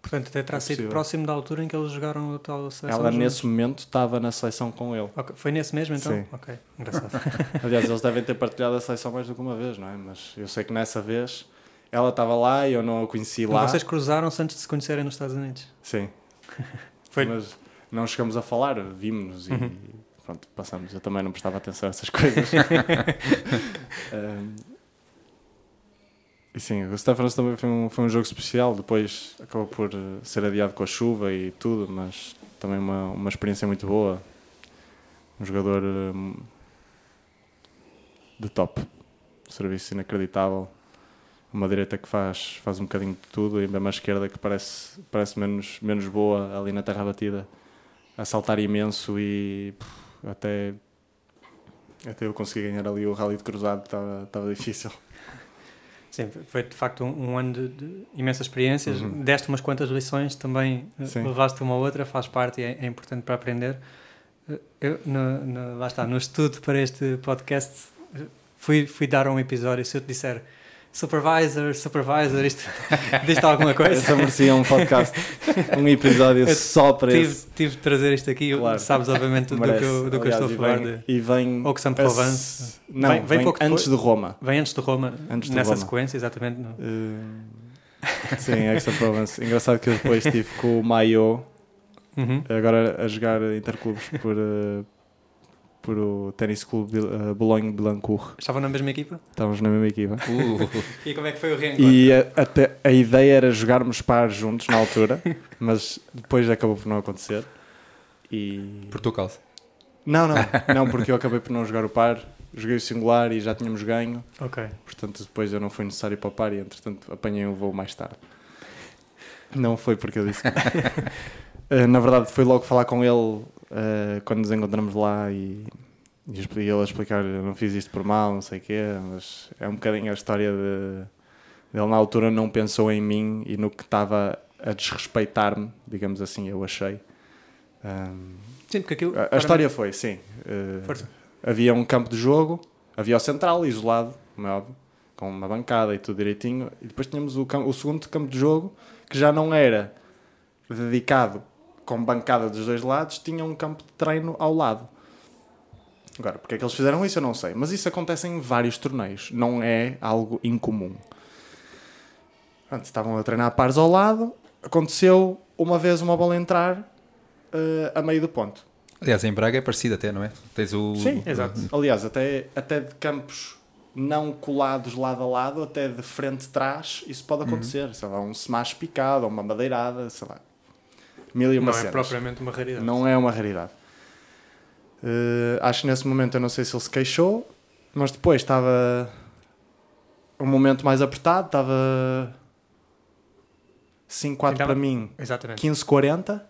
Portanto, até terá é sido próximo da altura em que eles jogaram a tal seleção. Ela, nesse momento, estava na seleção com ele. Okay. Foi nesse mesmo, então? Sim. Ok, engraçado. <laughs> Aliás, eles devem ter partilhado a seleção mais do que uma vez, não é? Mas eu sei que nessa vez ela estava lá e eu não a conheci lá. Mas vocês cruzaram-se antes de se conhecerem nos Estados Unidos? Sim. <laughs> Foi... Mas não chegamos a falar, vimos-nos uhum. e pronto, passamos. Eu também não prestava atenção a essas coisas. <laughs> um, e sim, o também foi um, foi um jogo especial. Depois acabou por eh, ser adiado com a chuva e tudo, mas também uma, uma experiência muito boa. Um jogador um, de top, serviço inacreditável. Uma direita que faz, faz um bocadinho de tudo e mesmo a esquerda que parece, parece menos, menos boa ali na terra batida a saltar imenso e até, até eu conseguir ganhar ali o rally de cruzado estava difícil. Sim, foi de facto um, um ano de, de, imensas experiências. Uhum. Deste umas quantas lições também, eh, Sim. levaste uma outra, faz parte e é, é importante para aprender. Eh, eu, no, no, lá está, no estudo para este podcast, eh, fui, fui dar um episódio. Se eu te disser Supervisor, Supervisor, isto <laughs> diz alguma coisa? Essa merecia um podcast, um episódio <laughs> só para tive, esse. Tive de trazer isto aqui, claro. sabes obviamente do, que eu, do que eu estou a falar. De... E vem... São Provence. Não, vem, vem, vem antes de Roma. Vem antes de Roma, antes de nessa Roma. sequência, exatamente. No... Uh, sim, Extra Provence. Engraçado que eu depois estive com o Maio, uhum. agora a jogar Interclubes por... Uh, por o Tennis Clube uh, Boulogne-Billancourt. Estavam na mesma equipa? Estávamos na mesma equipa. Uh. <laughs> e como é que foi o reencontro? E a, até, a ideia era jogarmos pares juntos na altura, <laughs> mas depois acabou por não acontecer. E... Por tua causa? Não, não, <laughs> não, porque eu acabei por não jogar o par, joguei o singular e já tínhamos ganho. Ok. Portanto, depois eu não fui necessário para o par e entretanto apanhei um voo mais tarde. Não foi porque eu disse. Eh, na verdade, foi logo falar com ele uh, quando nos encontramos lá e, e ele a explicar: não fiz isto por mal, não sei o quê, mas é um bocadinho a história de. Ele na altura não pensou em mim e no que estava a desrespeitar-me, digamos assim, eu achei. Um, sim, porque aquilo. A, a história foi, sim. Uh, havia um campo de jogo, havia o central isolado, como é óbvio, com uma bancada e tudo direitinho, e depois tínhamos o, o segundo campo de jogo que já não era dedicado com bancada dos dois lados, tinha um campo de treino ao lado. Agora, porque é que eles fizeram isso eu não sei, mas isso acontece em vários torneios, não é algo incomum. Antes estavam a treinar pares ao lado, aconteceu uma vez uma bola entrar uh, a meio do ponto. Aliás, em Braga é parecido até, não é? Tens o... Sim, exato. Aliás, até, até de campos não colados lado a lado, até de frente de trás, isso pode Uhum. acontecer. Sei lá, um smash picado, ou uma madeirada, sei lá. Mil e uma Não é cenas. propriamente uma raridade. Não é uma raridade. Eh, acho que nesse momento eu não sei se ele se queixou, mas depois estava um momento mais apertado, estava 5-4 Então- para mim, Exatamente. 15-40.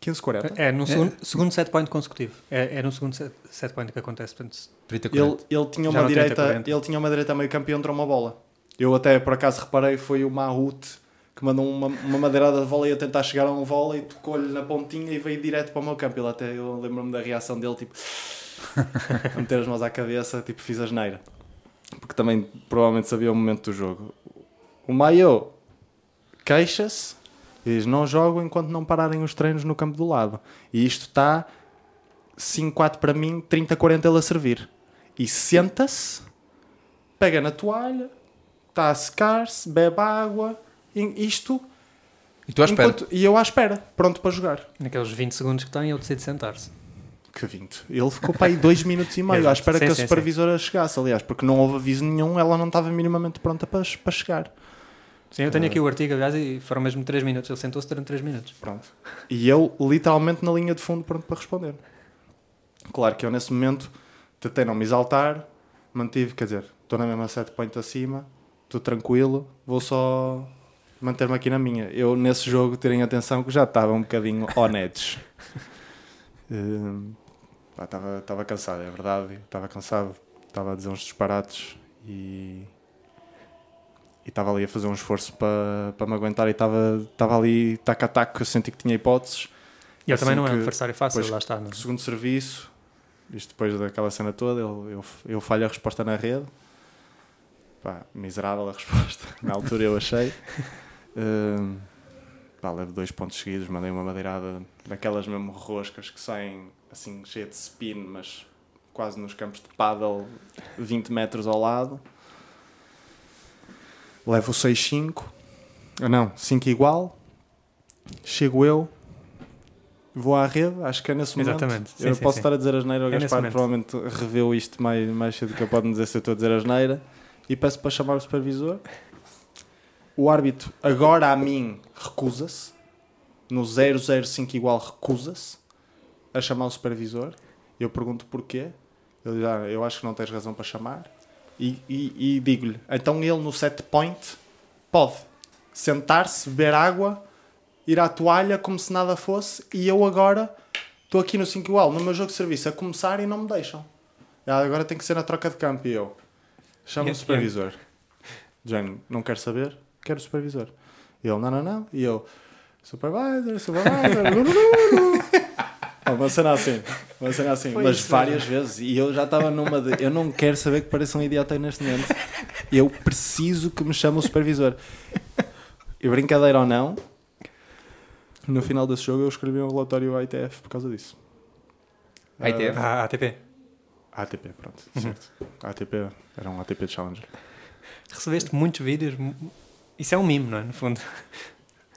15-40. É, no segundo, segundo set point consecutivo. É, é no segundo set, set point que acontece. Portanto, 30 Ele, 40. ele, tinha Já uma direita, 30-40. ele tinha uma direita a meio campo e entrou uma bola. Eu até por acaso reparei, foi o Mahut que mandou uma, uma madeirada de vôlei a tentar chegar a um vôlei, tocou-lhe na pontinha e veio direto para o meu campo. Ele até, eu lembro-me da reação dele, tipo, <laughs> a meter as mãos à cabeça, tipo, fiz a geneira. Porque também provavelmente sabia o momento do jogo. O Maio queixa-se e diz: Não jogo enquanto não pararem os treinos no campo do lado. E isto está 5-4 para mim, 30-40 ele a servir. E senta-se, pega na toalha, está a secar-se, bebe água. Isto. E tu à espera. enquanto- e eu à espera, pronto para jogar. naqueles 20 segundos que tem, ele decide sentar-se. Que 20. Ele ficou para aí 2 minutos e meio à espera Sim, que a sim, supervisora chegasse, aliás, porque não houve aviso nenhum, ela não estava minimamente pronta para, para chegar. Sim, eu tenho aqui o artigo, aliás, e foram mesmo 3 minutos. Ele sentou-se durante 3 minutos. Pronto. E eu, literalmente, na linha de fundo, pronto para responder. Claro que eu, nesse momento, tentei não me exaltar, mantive, quer dizer, estou na mesma set point acima, estou tranquilo, vou só manter-me aqui na minha. Eu, nesse jogo, terem atenção que já estava um bocadinho <laughs> pá, Estava estava cansado, é verdade, estava cansado, estava a dizer uns disparates e estava ali a fazer um esforço para, para me aguentar e estava, ali tac a tac, eu senti que tinha hipóteses. E ele Assim também não é um que- adversário fácil, pois- lá está. Não? é? Segundo serviço, isto depois daquela cena toda, eu, eu, eu falho a resposta na rede. Pá, miserável a resposta, <laughs> na altura eu achei. Pá, levo dois pontos seguidos, mandei uma madeirada daquelas mesmo roscas que saem assim cheia de spin, mas quase nos campos de paddle, 20 metros ao lado. Levo 6-5. Ah, Não, 5 igual. Chego eu. Vou à rede, acho que é nesse momento. Exatamente. Sim, eu sim, posso sim. estar a dizer a asneira, o É Gaspar provavelmente reveu isto mais, mais cedo que eu pode dizer se eu estou a dizer a asneira. E peço para chamar o supervisor. O árbitro, agora a mim, recusa-se. No 005 igual, recusa-se a chamar o supervisor. Eu pergunto porquê. Ele já, eu acho que não tens razão para chamar. E, e, e digo-lhe, então ele no set point pode sentar-se, beber água, ir à toalha como se nada fosse, e eu agora estou aqui no 5 igual, no meu jogo de serviço, a começar e não me deixam. Ah, Agora tem que ser na troca de campo e eu chamo o supervisor. Jane, não quero saber, quero o supervisor. E ele, não, não, não. E eu, supervisor, supervisor. <laughs> Oh, uma cena assim, uma cena assim, Foi mas isso, várias vezes. E eu já estava numa de. Eu não quero saber que pareça um idiota aí neste momento. Eu preciso que me chame o supervisor. E brincadeira ou não, no final desse jogo eu escrevi um relatório à ITF por causa disso. ITF? Ah, ATP. ATP, pronto, certo. ATP era um ATP Challenger. Recebeste muitos vídeos. Isso é um mimo, não é? No fundo.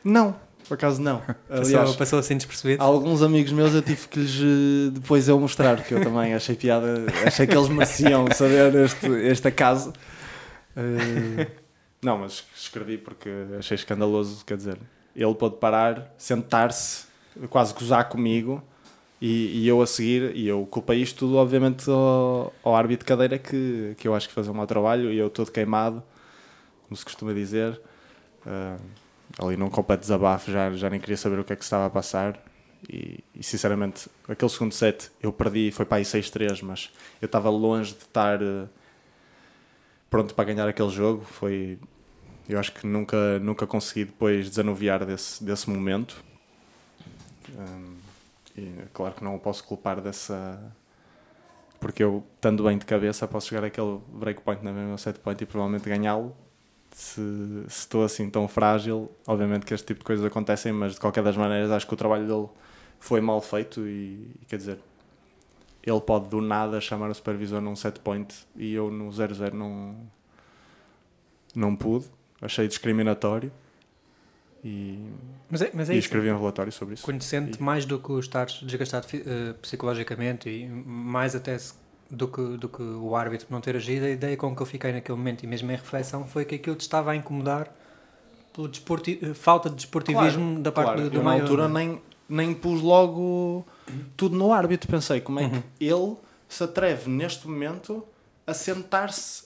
Não, por acaso não. <laughs> Aliás, Passou, passou assim despercebido. alguns amigos meus eu tive que lhes eh, depois eu mostrar, que eu também achei piada, achei que eles mereciam saber este, este acaso. Eh, não, mas escrevi porque achei escandaloso, quer dizer, ele pode parar, sentar-se, quase gozar comigo e, e eu a seguir, e eu culpei isto tudo obviamente ao, ao árbitro de cadeira que, que eu acho que fazia um mau trabalho e eu todo queimado, como se costuma dizer. Eh, ali num completo desabafo, já, já nem queria saber o que é que estava a passar. E, e, sinceramente, aquele segundo set eu perdi, foi para aí 6-3, mas eu estava longe de estar eh, pronto para ganhar aquele jogo. Foi, eu acho que nunca, nunca consegui depois desanuviar desse, desse momento. Hum, e claro que não o posso culpar dessa. Porque eu, estando bem de cabeça, posso chegar àquele breakpoint na mesma set point e provavelmente ganhá-lo se, se estou assim tão frágil, obviamente que este tipo de coisas acontecem, mas de qualquer das maneiras acho que o trabalho dele foi mal feito e, e quer dizer, ele pode do nada chamar o supervisor num set point e eu no 0-0 não, não pude, achei discriminatório e, Mas é, mas é e isso. escrevi um relatório sobre isso. Conhecendo-te mais do que o estares desgastado eh, psicologicamente e mais até se, do que, do que o árbitro não ter agido, a ideia com que eu fiquei naquele momento e mesmo em reflexão foi que aquilo te estava a incomodar pela desporti falta de desportivismo Claro, da parte claro. do, do na altura é? nem, nem pus logo tudo no árbitro. Pensei, como é Uhum. que ele se atreve neste momento a sentar-se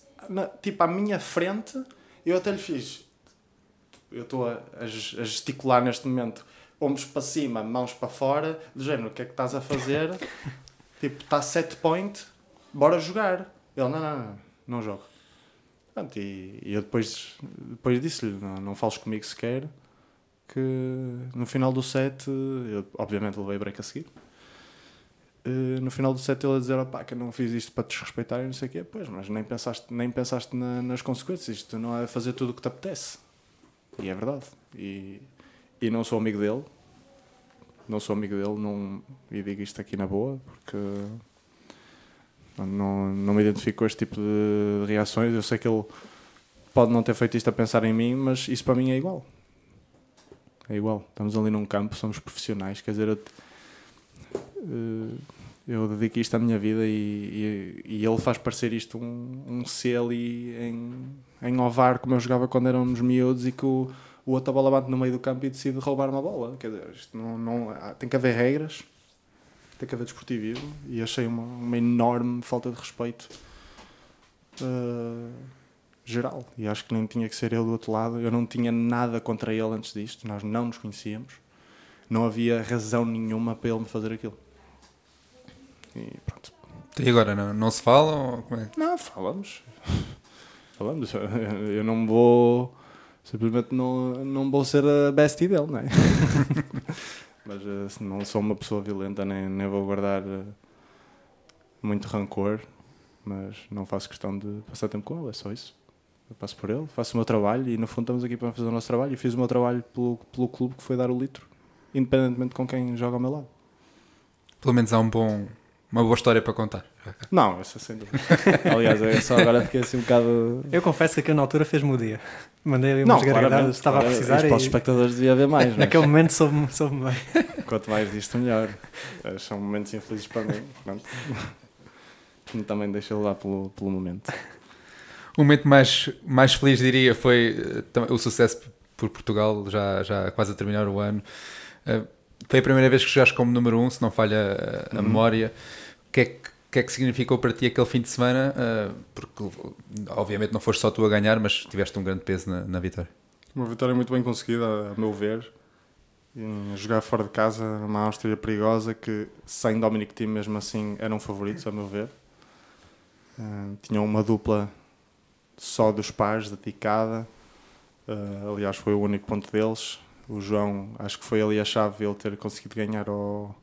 tipo à minha frente? Eu até lhe fiz. Eu estou a, a gesticular neste momento, ombros para cima, mãos para fora, do género, o que é que estás a fazer? <laughs> tipo, está set point, bora jogar. Ele, não, não, não, não jogo. Pronto, e, e eu depois, depois disse-lhe, não, não fales comigo sequer, que no final do set, eu obviamente levei break a seguir. Eh, no final do set ele a dizer, opá, que eu não fiz isto para te desrespeitar e não sei o quê. Pois, mas nem pensaste, nem pensaste na- nas consequências. Isto não é fazer tudo o que te apetece. E é verdade. E, e não sou amigo dele. Não sou amigo dele não, e digo isto aqui na boa, porque não, não me identifico com este tipo de reações. Eu sei que ele pode não ter feito isto a pensar em mim, mas isso para mim é igual. É igual. Estamos ali num campo, somos profissionais. Quer dizer, eu, eh, eu dedico isto à minha vida e, e, e ele faz parecer isto um, um C ali em, em ovar, como eu jogava quando éramos miúdos e que o, o outro bola bate no meio do campo e decide roubar uma bola. Quer dizer, isto não, não, tem que haver regras, tem que haver desportivismo e achei uma, uma enorme falta de respeito eh, geral. E acho que nem tinha que ser ele do outro lado. Eu não tinha nada contra ele antes disto, nós não nos conhecíamos. Não havia razão nenhuma para ele me fazer aquilo. E pronto. E agora, não, não se fala? É? Não, falamos. <laughs> Falamos. Eu não vou. Simplesmente não, não vou ser a bestie dele, não é? <laughs> Mas eh, não sou uma pessoa violenta, nem, nem vou guardar eh, muito rancor. Mas não faço questão de passar tempo com ele, é só isso. Eu passo por ele, faço o meu trabalho e no fundo estamos aqui para fazer o nosso trabalho. E fiz o meu trabalho pelo, pelo clube que foi dar o litro, independentemente com quem joga ao meu lado. Pelo menos há um bom, uma boa história para contar. Não, essa sem dúvida. <laughs> Aliás, eu só agora fiquei assim um bocado. Eu confesso que eu, na altura fez-me o dia. Mandei ali Não, umas gargalhadas, estava a precisar para os e espectadores devia haver mais, mas naquele momento soube-me soube bem. <laughs> quanto mais disto, melhor. Eh, São momentos infelizes para mim. Pronto. Também deixa lá pelo, pelo momento. O momento mais, mais feliz, diria, foi eh, o sucesso por Portugal, já, já quase a terminar o ano. Foi a primeira vez que jogaste como número um, se não falha a Uhum. memória. O que é que, que é que significou para ti aquele fim de semana? Eh, porque, obviamente, não foste só tu a ganhar, mas tiveste um grande peso na, na vitória. Uma vitória muito bem conseguida, a meu ver. Em jogar fora de casa, numa Áustria perigosa, que sem Dominic Thiem, mesmo assim, eram favoritos, a meu ver. Eh, tinham uma dupla só dos pares, dedicada. Eh, aliás, foi o único ponto deles. O João, acho que foi ali a chave, ele ter conseguido ganhar ao,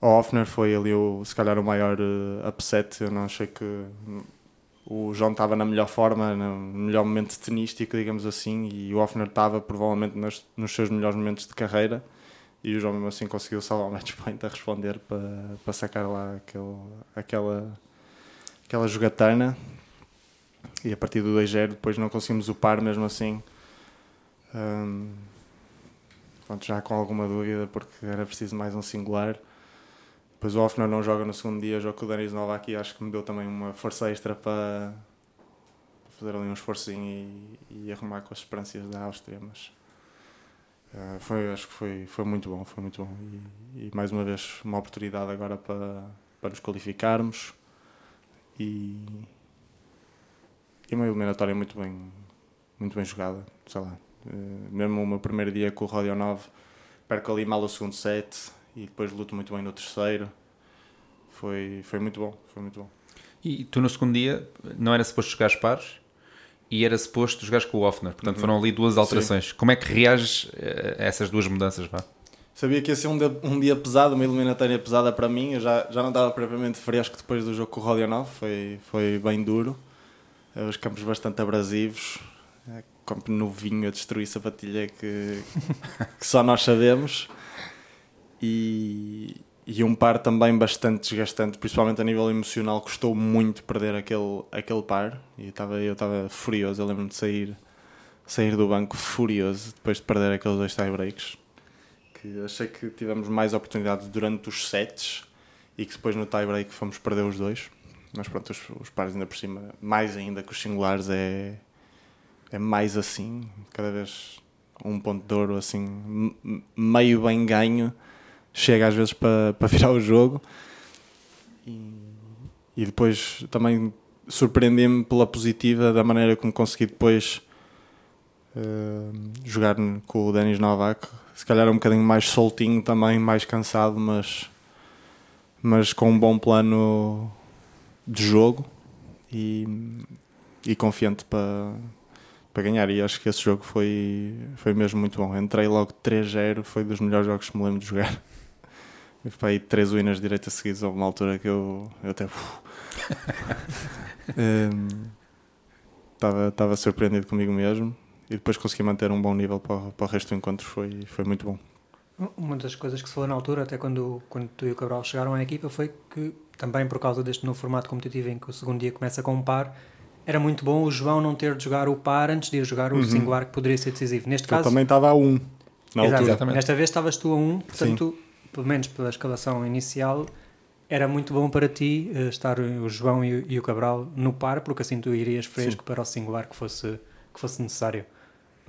Hoffner. Foi ali, o, se calhar, o maior eh, upset. Eu não achei que o João estava na melhor forma, no melhor momento tenístico, digamos assim, e o Hoffner estava provavelmente nos, nos seus melhores momentos de carreira. E o João, mesmo assim, conseguiu salvar o match point a responder para, para sacar lá aquele, aquela, aquela jogatana. E a partir do 2-0, depois não conseguimos o par, mesmo assim. Hum, pronto, já com alguma dúvida, porque era preciso mais um singular. Depois o Hoffner não joga no segundo dia, joga com o Denis Novak e acho que me deu também uma força extra para, fazer ali um esforcinho e, e arrumar com as esperanças da Áustria, mas eh, foi, acho que foi, foi muito bom, foi muito bom. E, e mais uma vez uma oportunidade agora para, para nos qualificarmos e, e uma eliminatória muito bem, muito bem jogada, sei lá. Eh, mesmo o meu primeiro dia com o Rodio 9, perco ali mal o segundo set e depois luto muito bem no terceiro. Foi, foi muito bom, foi muito bom. E tu no segundo dia não era suposto jogar pares e era suposto jogar com o Hoffner. Portanto, foram ali duas alterações. Como é que reages eh, a essas duas mudanças? Vá? Sabia que ia ser um dia, um dia pesado, uma eliminatória pesada para mim. Eu já, já não estava propriamente fresco depois do jogo com o Rodio 9, foi, foi bem duro. Eh, Os campos bastante abrasivos, campo novinho a destruir sapatilha que, que só nós sabemos. E, e um par também bastante desgastante, principalmente a nível emocional. Custou muito perder aquele, aquele par. E eu estava eu furioso. Eu lembro-me de sair, sair do banco furioso depois de perder aqueles dois tie-breaks que achei que tivemos mais oportunidades durante os sets e que depois no tie-break fomos perder os dois. mas pronto, os, os pares ainda por cima, mais ainda que os singulares, é, é mais assim, cada vez um ponto de ouro assim, meio bem ganho, chega às vezes para, <laughs> para virar o jogo. E, e depois também surpreendi-me pela positiva da maneira como consegui depois uh, jogar com o Denis Novak. Se calhar um bocadinho mais soltinho também, mais cansado, mas, mas com um bom plano de jogo e, e confiante para, para ganhar. E acho que esse jogo foi, foi mesmo muito bom. Entrei logo 3-0, foi dos melhores jogos que me lembro de jogar. <laughs> Foi três winners direitas seguidas. Houve uma altura que eu, eu até. <laughs> Estava um, surpreendido comigo mesmo e depois consegui manter um bom nível para, para o resto do encontro. Foi, foi muito bom. Uma das coisas que se falou na altura, até quando, quando tu e o Cabral chegaram à equipa, foi que também por causa deste novo formato competitivo em que o segundo dia começa com um par, era muito bom o João não ter de jogar o par antes de ir jogar o uhum. singular que poderia ser decisivo. Neste Eu caso também estava a um. Na Exato, altura. Nesta vez estavas tu a um, portanto, Sim. pelo menos pela escalação inicial, era muito bom para ti uh, estar o João e o, e o, Cabral no par, porque assim tu irias fresco Sim. para o singular que fosse, que fosse necessário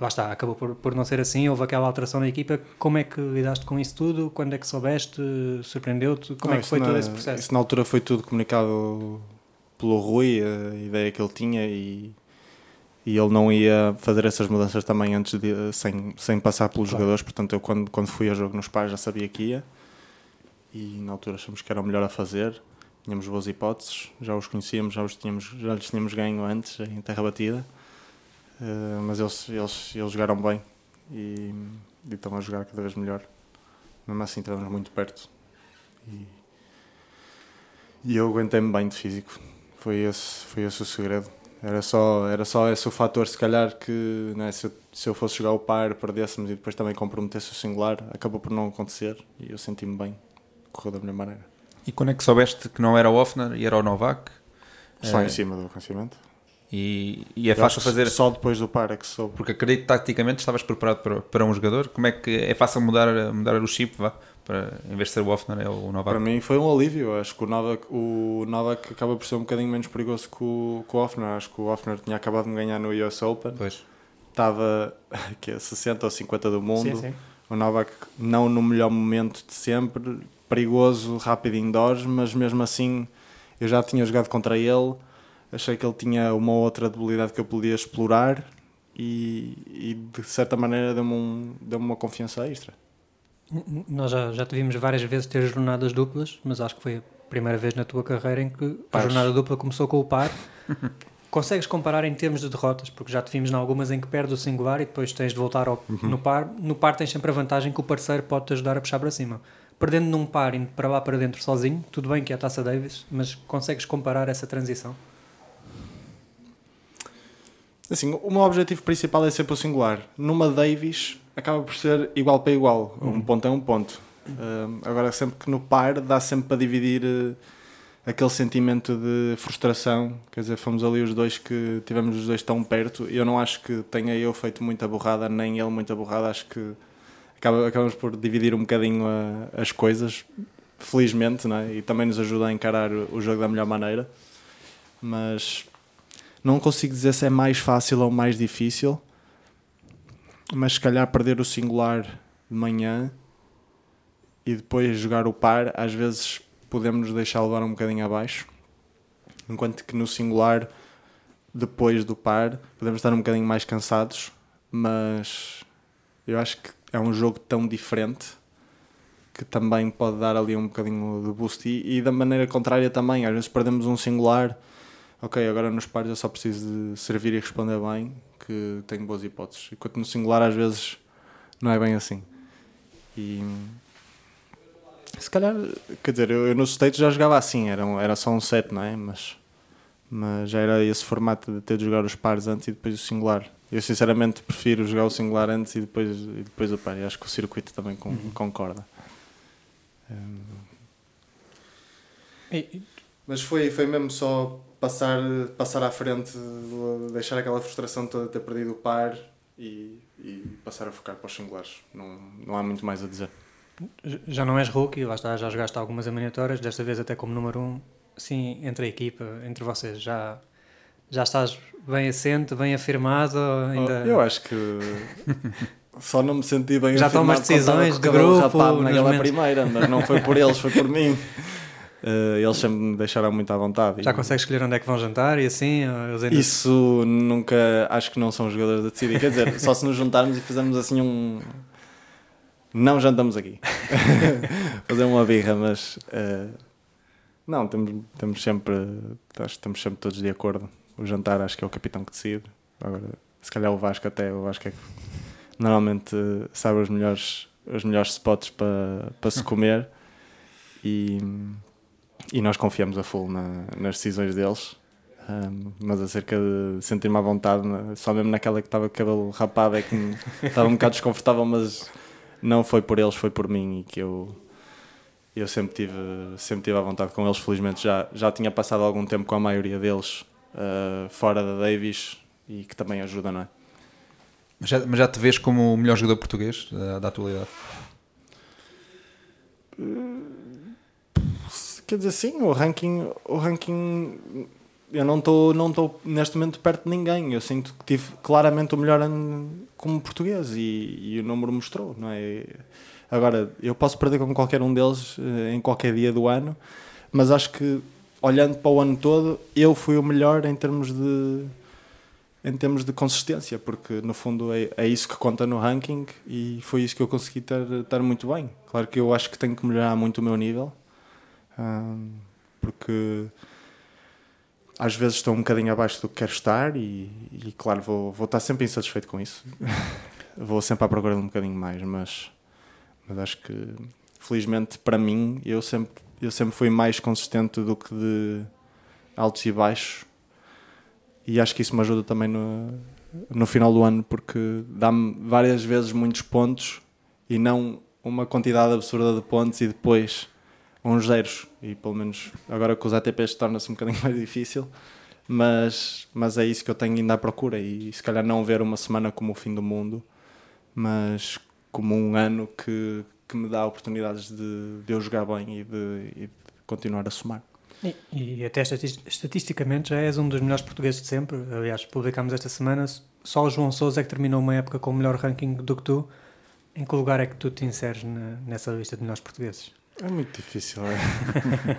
lá está, acabou por, por não ser assim, houve aquela alteração da equipa. Como é que lidaste com isso tudo? Quando é que soubeste? Surpreendeu-te? Como não, é que foi na, todo esse processo? Isso na altura foi tudo comunicado pelo Rui, a ideia que ele tinha e, e ele não ia fazer essas mudanças também antes de, sem, sem passar pelos claro. jogadores, portanto eu quando, quando fui a jogo nos pais já sabia que ia e na altura achamos que era o melhor a fazer. Tínhamos boas hipóteses, já os conhecíamos, já, os tínhamos, já lhes tínhamos ganho antes em terra batida eh, mas eles, eles, eles jogaram bem e, e, estão a jogar cada vez melhor. Mesmo assim, estamos muito perto. E, e eu aguentei-me bem de físico. Foi esse, foi esse o segredo. Era só, era só esse o fator, se calhar, que né, se, eu, se eu fosse jogar o par, perdêssemos e depois também comprometesse o singular, acabou por não acontecer e eu senti-me bem. Correu da minha maneira. E quando é que soubeste que não era o Offner e era o Novak? Só é... em cima do conhecimento. E, e é fácil fazer. Só depois do par é que soube. Porque acredito que taticamente estavas preparado para, para um jogador. Como é que é fácil mudar, mudar o chip, vá? Para, em vez de ser o Offner, é o Novak? Para mim foi um alívio. Acho que o Novak, o Novak acaba por ser um bocadinho menos perigoso que o, que o Offner. Acho que o Offner tinha acabado de ganhar no US Open. Pois. Estava <laughs> que é 60 ou 50 do mundo. Sim, sim. O Novak não no melhor momento de sempre. Perigoso, rápido indoors, mas mesmo assim eu já tinha jogado contra ele achei que ele tinha uma outra debilidade que eu podia explorar e, e de certa maneira deu-me um, deu uma confiança extra. Nós já, já te vimos várias vezes ter jornadas duplas, mas acho que foi a primeira vez na tua carreira em que a jornada dupla começou com o par. <laughs> Consegues comparar em termos de derrotas? Porque já te vimos em algumas em que perdes o singular e depois tens de voltar ao, uhum. no par. No par tens sempre a vantagem que o parceiro pode te ajudar a puxar para cima. Perdendo num par, indo para lá para dentro sozinho, tudo bem que é a taça Davis, mas consegues comparar essa transição? Assim, o meu objetivo principal é sempre o singular. Numa Davis acaba por ser igual para igual. Um uhum. ponto é um ponto. Uh, agora, sempre que no par dá sempre para dividir uh, aquele sentimento de frustração. Quer dizer, fomos ali os dois que tivemos os dois tão perto. Eu não acho que tenha eu feito muita borrada, nem ele muita borrada. Acho que acaba, acabamos por dividir um bocadinho a, as coisas, felizmente, não é? e também nos ajuda a encarar o jogo da melhor maneira. Mas não consigo dizer se é mais fácil ou mais difícil, mas se calhar perder o singular de manhã e depois jogar o par, às vezes podemos nos deixar levar um bocadinho abaixo, enquanto que no singular, depois do par, podemos estar um bocadinho mais cansados, mas eu acho que é um jogo tão diferente que também pode dar ali um bocadinho de boost. E, e da maneira contrária também, às vezes perdemos um singular ok, agora nos pares eu só preciso de servir e responder bem, que tenho boas hipóteses. Enquanto no singular às vezes não é bem assim. E se calhar, quer dizer, eu, eu no state já jogava assim, era, era só um set, não é? Mas, mas já era esse formato de ter de jogar os pares antes e depois o singular. Eu sinceramente prefiro jogar o singular antes e depois, e depois o par. E acho que o circuito também com, uhum. concorda. Um... E, mas foi, foi mesmo só passar, passar à frente, deixar aquela frustração toda de ter perdido o par e, e passar a focar para os singulares. Não, não há muito mais a dizer. Já não és rookie, lá está, já jogaste algumas eliminatórias, desta vez até como número 1. Um. sim, entre a equipa, entre vocês? Já, já estás bem assente, bem afirmado? Ainda... Eu acho que só não me senti bem Já tomas decisões de grupo rapado naquela momentos... primeira, mas não foi por eles, foi por mim. <laughs> Uh, eles sempre me deixaram muito à vontade. Já e... consegues escolher onde é que vão jantar e assim? Ainda... Isso nunca, acho que não são os jogadores a decidir. Quer dizer, só se nos juntarmos e fizermos assim um. Não jantamos aqui. <laughs> Fazer uma birra, mas. Uh... Não, temos, temos sempre. Acho que estamos sempre todos de acordo. O jantar acho que é o capitão que decide. Agora, se calhar o Vasco até, o Vasco é que normalmente sabe os melhores, os melhores spots para, para se comer. E e nós confiamos a full na, nas decisões deles. Um, mas acerca de sentir-me à vontade, só mesmo naquela que estava com o cabelo rapado é que <laughs> estava um bocado desconfortável, mas não foi por eles, foi por mim e que eu, eu sempre, tive, sempre tive à vontade com eles. Felizmente já, já tinha passado algum tempo com a maioria deles uh, fora da Davis e que também ajuda, não é? Mas já, mas já te vês como o melhor jogador português da, da atualidade? Uh Quer dizer, sim, o ranking, o ranking eu não estou não estou neste momento perto de ninguém. Eu sinto que tive claramente o melhor ano como português e, e, o número mostrou, não é? Agora, eu posso perder com qualquer um deles eh, em qualquer dia do ano, mas acho que olhando para o ano todo, eu fui o melhor em termos de em termos de consistência, porque no fundo é, é isso que conta no ranking e foi isso que eu consegui estar muito bem. Claro que eu acho que tenho que melhorar muito o meu nível, porque às vezes estou um bocadinho abaixo do que quero estar e, e claro, vou, vou estar sempre insatisfeito com isso. <laughs> vou sempre à procura de um bocadinho mais, mas, mas acho que felizmente para mim eu sempre, eu sempre fui mais consistente do que de altos e baixos e acho que isso me ajuda também no, no final do ano porque dá-me várias vezes muitos pontos e não uma quantidade absurda de pontos e depois uns zeros. E pelo menos agora com os ATPs torna-se um bocadinho <laughs> mais difícil. Mas, mas é isso que eu tenho ainda à procura. E se calhar não ver uma semana como o fim do mundo mas como um ano que, que me dá oportunidades de, de eu jogar bem e de, e de continuar a somar. E, e, até estatisticamente já és um dos melhores portugueses de sempre. Aliás publicámos esta semana só o João Sousa é que terminou uma época com o melhor ranking do que tu. Em que lugar é que tu te inseres na, nessa lista de melhores portugueses? É muito difícil, é.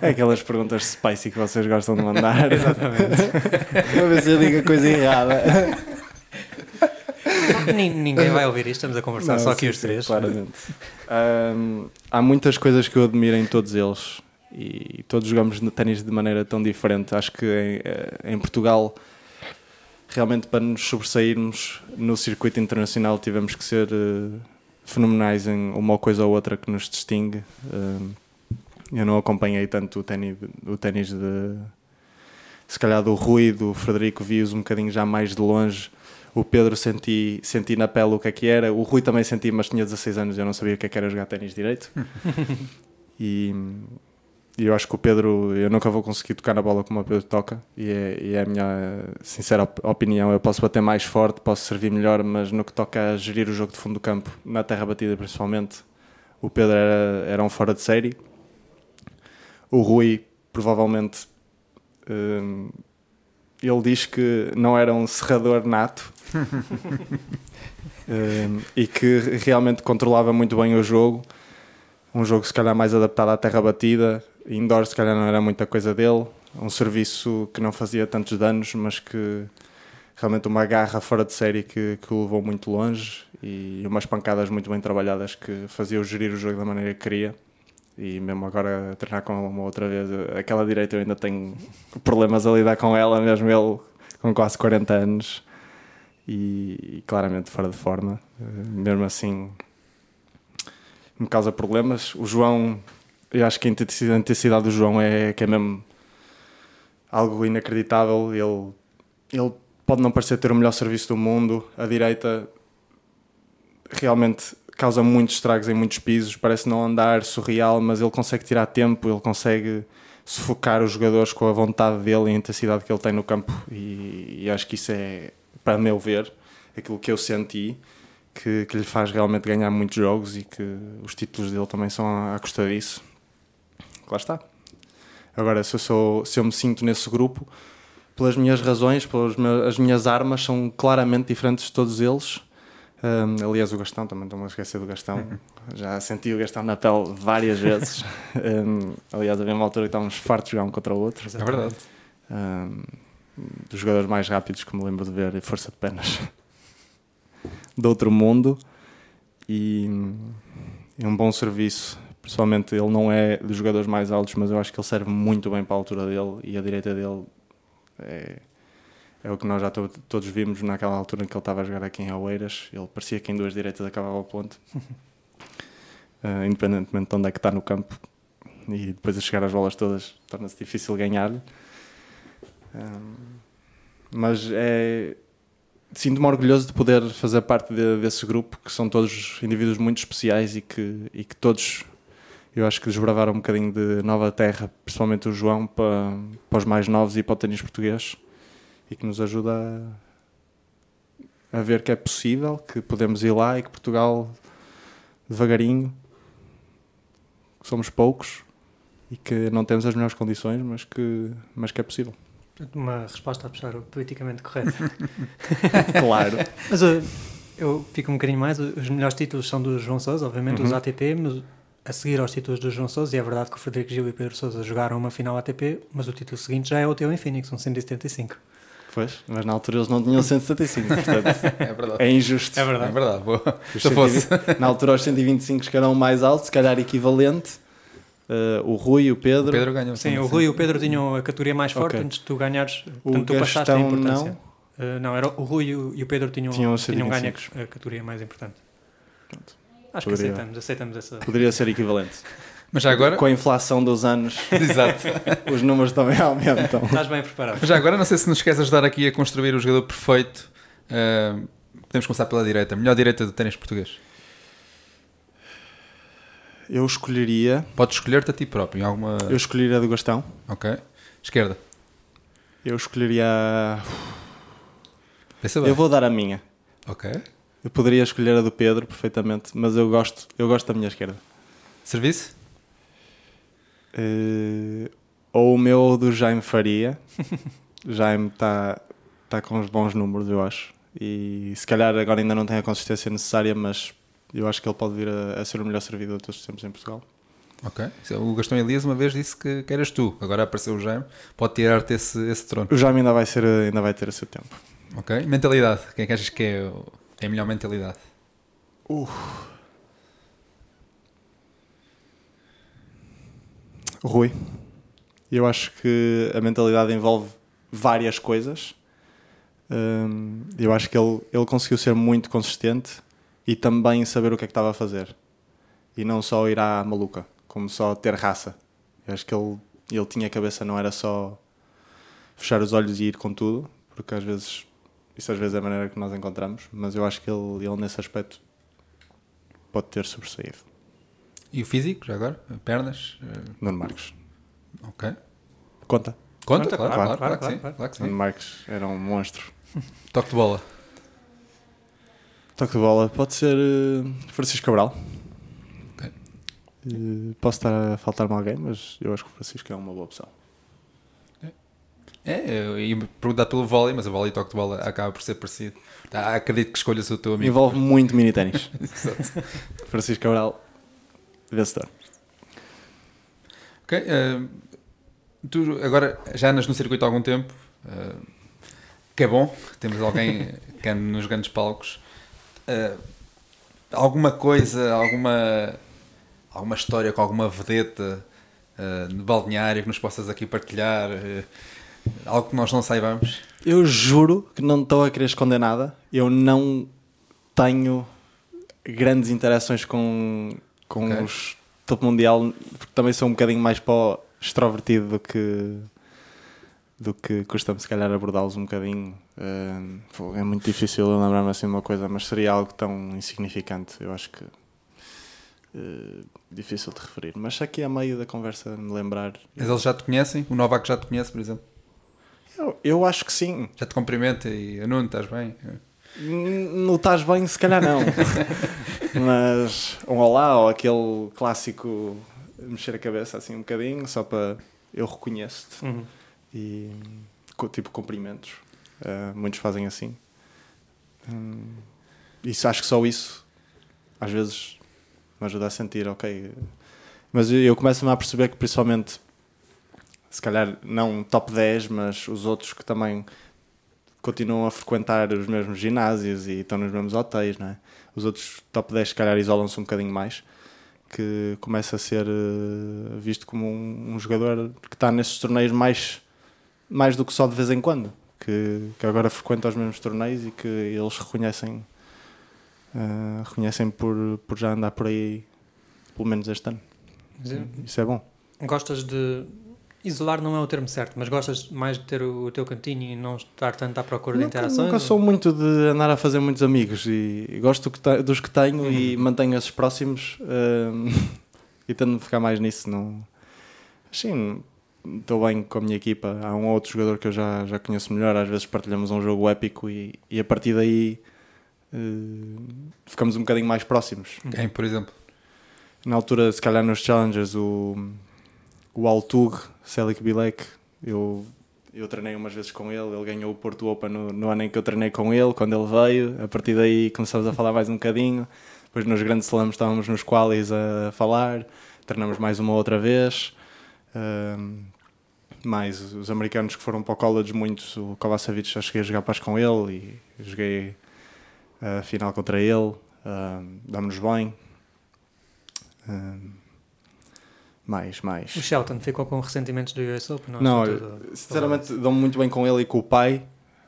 <laughs> é aquelas perguntas spicy que vocês gostam de mandar. <laughs> Exatamente. Vou ver se eu digo a coisa errada. Ninguém vai ouvir isto, estamos a conversar Não, só aqui sim, os três. claramente. Um, há muitas coisas que eu admiro em todos eles e todos jogamos no ténis de maneira tão diferente. Acho que em, eh, em Portugal, realmente para nos sobressairmos no circuito internacional, tivemos que ser. Uh, fenomenais em uma coisa ou outra que nos distingue. eu não acompanhei tanto o ténis, o ténis de. Se calhar do Rui, do Frederico, vi-os um bocadinho já mais de longe. O Pedro senti, senti na pele o que é que era. O Rui também senti, mas tinha 16 anos e eu não sabia o que é que era jogar ténis direito. <laughs> e e eu acho que o Pedro, eu nunca vou conseguir tocar na bola como o Pedro toca, e é, e é a minha sincera opinião. Eu posso bater mais forte, posso servir melhor, mas no que toca a gerir o jogo de fundo do campo, na terra batida principalmente, o Pedro era, era um fora de série. O Rui, provavelmente, hum, ele diz que não era um serrador nato <laughs> hum, e que realmente controlava muito bem o jogo. Um jogo, se calhar, mais adaptado à terra batida, Indoor, se calhar, não era muita coisa dele. Um serviço que não fazia tantos danos, mas que realmente uma garra fora de série que, que o levou muito longe e umas pancadas muito bem trabalhadas que faziam gerir o jogo da maneira que queria. E mesmo agora treinar com uma outra vez, aquela direita eu ainda tenho problemas a lidar com ela, mesmo ele com quase 40 anos e, e claramente fora de forma. Mesmo assim, me causa problemas. O João eu acho que a intensidade do João é que é mesmo algo inacreditável. Ele, ele pode não parecer ter o melhor serviço do mundo. A direita realmente causa muitos estragos em muitos pisos. Parece não andar surreal, mas ele consegue tirar tempo, ele consegue sufocar os jogadores com a vontade dele e a intensidade que ele tem no campo. E, e acho que isso é, para meu ver, aquilo que eu senti. Que, que lhe faz realmente ganhar muitos jogos e que os títulos dele também são à custa disso lá está. Agora, se eu, sou, se eu me sinto nesse grupo, pelas minhas razões, pelas me- as minhas armas são claramente diferentes de todos eles. Um, aliás, o Gastão, também estou-me a esquecer do Gastão. Já senti o Gastão na pele várias vezes. <laughs> Um, aliás, havia uma altura que estávamos fartos de jogar um contra o outro. É verdade. Um, dos jogadores mais rápidos que me lembro de ver, e força de pernas <laughs> de outro mundo e, e um bom serviço. Pessoalmente, ele não é dos jogadores mais altos, mas eu acho que ele serve muito bem para a altura dele e a direita dele é, é o que nós já to- todos vimos naquela altura em que ele estava a jogar aqui em Oeiras. Ele parecia que em duas direitas acabava o ponto, Uh, <laughs> independentemente de onde é que está no campo. E depois a chegar às bolas todas torna-se difícil ganhar-lhe. Um, mas é. Sinto-me orgulhoso de poder fazer parte de- desse grupo, que são todos indivíduos muito especiais e que, e que todos, eu acho que desbravaram um bocadinho de nova terra, principalmente o João, para, para os mais novos e para o ténis português, e que nos ajuda a, a ver que é possível, que podemos ir lá e que Portugal, devagarinho, que somos poucos e que não temos as melhores condições, mas que, mas que é possível. Uma resposta a puxar o politicamente correto. <laughs> Claro. Mas uh, eu fico um bocadinho mais. Os melhores títulos são do João Sousa, obviamente, os Uhum. ATP, mas a seguir aos títulos do João Sousa, e é verdade que o Frederico Gil e o Pedro Sousa jogaram uma final ATP, mas o título seguinte já é o teu em Phoenix, um 175. Pois, mas na altura eles não tinham 175, <laughs> portanto É verdade. é injusto. É É verdade. verdade. Boa. Os Se fosse. 120 Na altura, os 125 que eram o mais altos, se calhar equivalente. eh, o Rui, o Pedro. O Pedro ganhou. Sim, o Rui e o Pedro tinham a categoria mais forte Ok. antes de tu ganhares. O Portanto, tu passaste a importância. não. Uh, não, era o Rui e o, e o Pedro tinham, Tinham tinham, ganho a, 125. a categoria mais importante. Pronto. Acho que Poderia. aceitamos, aceitamos essa. Poderia ser equivalente. <laughs> Mas já agora. Com a inflação dos anos, <laughs> Exato. <laughs> os números também aumentam. Estás bem preparado. Mas já agora, não sei se nos queres ajudar aqui a construir o jogador perfeito. Ah, podemos começar pela direita. Melhor direita do ténis português. Eu escolheria. Podes escolher-te a ti próprio. Em alguma. Eu escolheria a do Gastão. Ok. Esquerda. Eu escolheria. Pensa bem. Eu vou dar a minha. Ok. Eu poderia escolher a do Pedro perfeitamente, mas eu gosto, eu gosto da minha esquerda. Serviço? Eh, ou o meu do Jaime Faria. <laughs> Jaime está tá com os bons números, eu acho. E se calhar agora ainda não tem a consistência necessária, mas eu acho que ele pode vir a, a ser o melhor servidor de todos os tempos em Portugal. Ok. O Gastão Elias uma vez disse que, que eras tu. Agora apareceu o Jaime. Pode tirar-te esse, esse trono. O Jaime ainda vai, ser, ainda vai ter o seu tempo. Ok. Mentalidade. Quem é que achas que é, o- a melhor mentalidade? O Rui. Eu acho que a mentalidade envolve várias coisas. Hum, eu acho que ele, ele conseguiu ser muito consistente e também saber o que é que estava a fazer. E não só ir à maluca, como só ter raça. Eu acho que ele, ele tinha cabeça, não era só fechar os olhos e ir com tudo, porque às vezes isso às vezes é a maneira que nós encontramos, mas eu acho que ele, ele nesse aspecto pode ter sobressaído. E o físico, já agora? Pernas? Eh, Nuno Marques. Ok. Conta. Conta, Conta, claro, claro, claro, claro, claro, que sim, claro. claro que Nuno sim. Marques era um monstro. <laughs> Toque de bola. Toque de bola pode ser eh, Francisco Cabral. Ok. Eh, posso estar a faltar-me alguém, mas eu acho que o Francisco é uma boa opção. É, eu ia perguntar pelo vôlei, mas o vôlei e toque de bola acaba por ser parecido. Ah, acredito que escolhas o teu amigo. Envolve muito mini ténis. <laughs> Francisco Cabral, vencedor. Ok. eh, tu agora já andas no circuito há algum tempo, eh, que é bom, temos alguém <laughs> que anda nos grandes palcos. Eh, alguma coisa, alguma, alguma história com alguma vedeta eh, de balneário que nos possas aqui partilhar? eh, algo que nós não saibamos? Eu juro que não estou a querer esconder nada. Eu não tenho grandes interações com, com Ok. os topo mundial, porque também sou um bocadinho mais para o extrovertido do que do que costumo se calhar abordá-los um bocadinho. Pô, é muito difícil lembrar-me assim de uma coisa, mas seria algo tão insignificante, eu acho que eh, difícil de referir. Mas aqui a meio da conversa me lembrar, Mas eles já te conhecem? O Novak já te conhece, por exemplo? Eu, eu acho que sim. Já te cumprimenta e Nuno, estás bem? Não estás bem, se calhar não. <laughs> Mas um olá ou aquele clássico mexer a cabeça assim um bocadinho, só para eu reconheço-te. Uhum. E tipo cumprimentos. Uh, muitos fazem assim. Hum, isso acho que só isso às vezes me ajuda a sentir, ok. Mas eu começo-me a perceber que principalmente se calhar não top 10, mas os outros que também continuam a frequentar os mesmos ginásios e estão nos mesmos hotéis, não é? Os outros top 10 se calhar isolam-se um bocadinho mais, que começa a ser uh, visto como um, um, jogador que está nesses torneios mais, mais do que só de vez em quando, que, que agora frequenta os mesmos torneios e que eles reconhecem, uh, reconhecem por, por já andar por aí pelo menos este ano. Isso é bom. Gostas de, Isolar não é o termo certo, mas gostas mais de ter o, teu cantinho e não estar tanto à procura nunca, de interações? Nunca sou muito de andar a fazer muitos amigos e, gosto que dos que tenho uhum. e mantenho esses próximos um, <laughs> e tendo de ficar mais nisso. Não... Sim, estou bem com a minha equipa. Há um outro jogador que eu já, já conheço melhor, às vezes partilhamos um jogo épico e, e a partir daí uh, ficamos um bocadinho mais próximos. Quem, por exemplo? Na altura, se calhar nos Challengers, o o Altug, Selic Bilek, eu, eu treinei umas vezes com ele, ele ganhou o Porto Open no, no, ano em que eu treinei com ele, quando ele veio, a partir daí começamos a falar mais um bocadinho, depois nos grandes slams estávamos nos qualis a falar, treinamos mais uma outra vez, um, mais os americanos que foram para o college, muitos, o Kovacevic já cheguei a jogar paz com ele e joguei a final contra ele, um, damos-nos bem. Um, mais, mais. O Shelton ficou com ressentimentos do US Open? Não, não eu, sinceramente dou-me muito bem com ele e com o pai.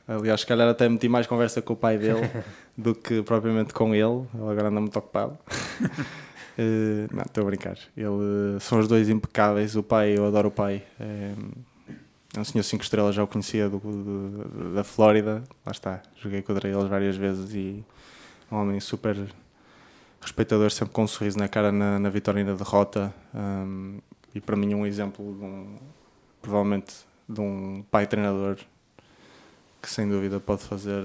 Aliás, se calhar até meti mais conversa com o pai dele <laughs> do que propriamente com ele. Ele agora anda muito ocupado. uh, <laughs> não, estou a brincar. Ele, são os dois impecáveis. O pai, eu adoro o pai. É, é um senhor 5 estrelas, já o conhecia do, do, da Flórida. Lá está, joguei contra eles várias vezes e um homem super respeitador, sempre com um sorriso na cara na, na vitória e na derrota. Um, e para mim, um exemplo de um, provavelmente, de um pai treinador que sem dúvida pode fazer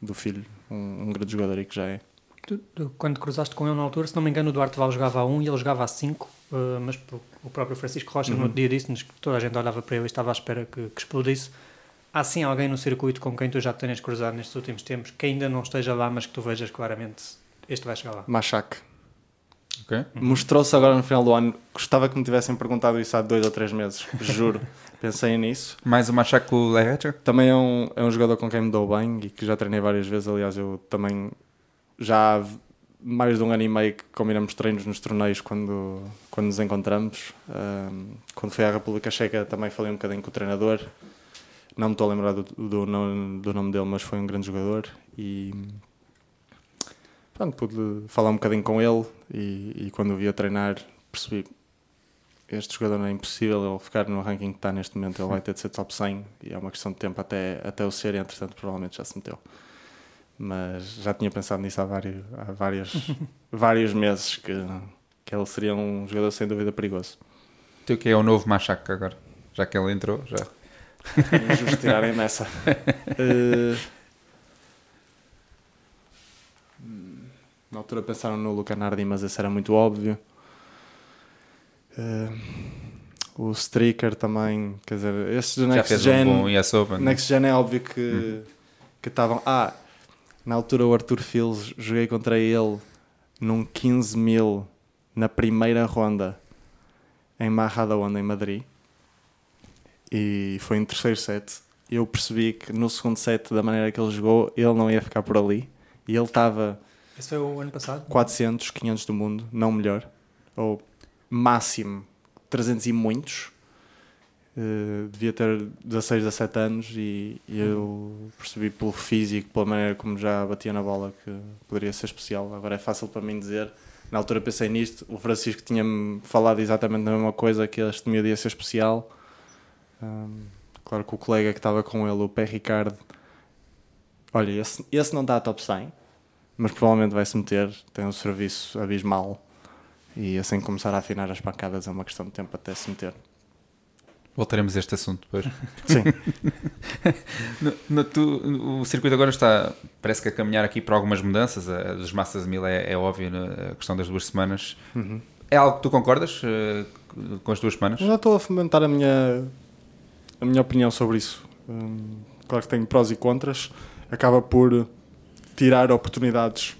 do filho um, um, grande jogador e que já é. Tu, tu, quando cruzaste com ele na altura, se não me engano, o Duarte Val jogava a 1 um, e ele jogava a 5, uh, mas o próprio Francisco Rocha uhum. no dia disse-nos que toda a gente olhava para ele e estava à espera que, que explodisse. Há sim alguém no circuito com quem tu já tenhas cruzado nestes últimos tempos que ainda não esteja lá, mas que tu vejas claramente este vai chegar lá. Machak. Okay. Mostrou-se agora no final do ano. Gostava que me tivessem perguntado isso há dois ou três meses. Juro. <laughs> Pensei nisso. Mais o Machak com o Lehecher? Também é um, é um jogador com quem me dou bem e que já treinei várias vezes. Aliás, eu também já há mais de um ano e meio que combinamos treinos nos torneios quando, quando nos encontramos. Um, quando fui à República Checa também falei um bocadinho com o treinador. Não me estou a lembrar do, do, do nome dele, mas foi um grande jogador. E pronto, pude falar um bocadinho com ele e, e quando o vi a treinar percebi este jogador não é impossível ele ficar no ranking que está neste momento, ele vai ter de ser top 100 e é uma questão de tempo até, até o ser entretanto provavelmente já se meteu. Mas já tinha pensado nisso há vários, há vários, <laughs> vários meses que, que ele seria um jogador sem dúvida perigoso. Tu que é o novo Machaca agora, já que ele entrou já. Injusto tirarem nessa. Uh, <laughs> Na altura pensaram no Luca Nardi, mas esse era muito óbvio. Uh, o Striker também, quer dizer, esses do Next Gen. Um Open, Next Gen é óbvio que uhum. que estavam. Ah, na altura o Arthur Fields, joguei contra ele num 15 mil na primeira ronda em Onda em Madrid e foi em terceiro set. Eu percebi que no segundo set, da maneira que ele jogou, ele não ia ficar por ali e ele estava esse foi o ano passado? 400, 500 do mundo, não melhor. Ou máximo 300 e muitos. Uh, devia ter 16, 17 anos e, e eu percebi pelo físico, pela maneira como já batia na bola, que poderia ser especial. Agora é fácil para mim dizer. Na altura pensei nisto. O Francisco tinha-me falado exatamente a mesma coisa, que este miúdo ia ser especial. Um, claro que o colega que estava com ele, o Pé Ricardo, olha, esse, esse não dá top 100 mas provavelmente vai se meter, tem um serviço abismal e assim começar a afinar as pancadas é uma questão de tempo até se meter. Voltaremos a este assunto depois. <laughs> Sim. <laughs> no, no, tu, o circuito agora está, parece que a caminhar aqui para algumas mudanças. A dos Massas 1000 é, é óbvio, né? a questão das duas semanas. Uhum. É algo que tu concordas uh, com as duas semanas? Já estou a fomentar a minha, a minha opinião sobre isso. Hum, claro que tenho prós e contras. Acaba por tirar oportunidades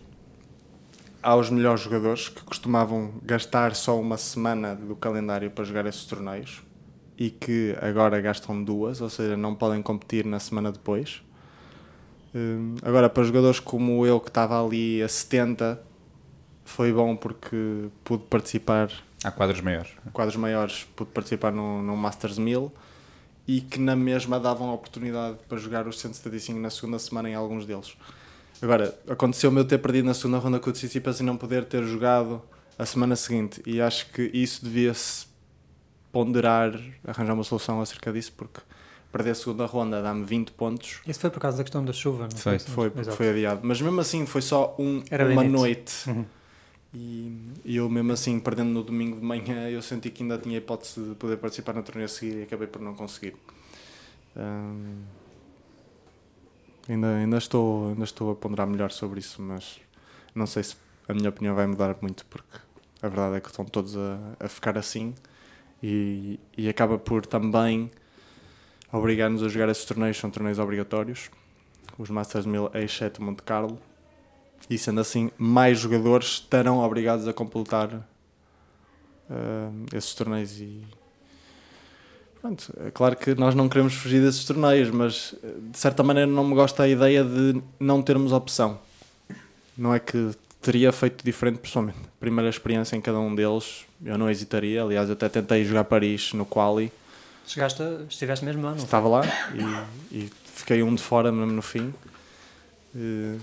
aos melhores jogadores que costumavam gastar só uma semana do calendário para jogar esses torneios e que agora gastam duas, ou seja, não podem competir na semana depois. Hum, agora, para jogadores como eu que estava ali a 70, foi bom porque pude participar. Há quadros maiores. Quadros maiores, pude participar no, no Masters 1000 e que na mesma davam oportunidade para jogar os 175 na segunda semana em alguns deles. Agora, aconteceu-me eu ter perdido na segunda ronda com o Tsitsipas e não poder ter jogado a semana seguinte. E acho que isso devia-se ponderar, arranjar uma solução acerca disso, porque perder a segunda ronda dá-me 20 pontos. Isso foi por causa da questão da chuva, não foi? Foi, porque foi adiado. Mas mesmo assim foi só um, uma noite. Uhum. E, e, eu mesmo assim, perdendo no domingo de manhã, eu senti que ainda tinha hipótese de poder participar na torneio a seguir e acabei por não conseguir. Um, Ainda, ainda, estou, ainda estou a ponderar melhor sobre isso, mas não sei se a minha opinião vai mudar muito, porque a verdade é que estão todos a, a ficar assim e, e acaba por também obrigar-nos a jogar esses torneios, são torneios obrigatórios, os Masters 1000 exceto Monte Carlo, e sendo assim, mais jogadores estarão obrigados a completar uh, esses torneios e Pronto, é claro que nós não queremos fugir desses torneios, mas de certa maneira não me gosta a ideia de não termos opção. Não é que teria feito diferente, pessoalmente. Primeira experiência em cada um deles, eu não hesitaria. Aliás, até tentei jogar Paris no Quali. Chegaste, estiveste mesmo lá, não? Estava lá e, e fiquei um de fora mesmo no fim. E,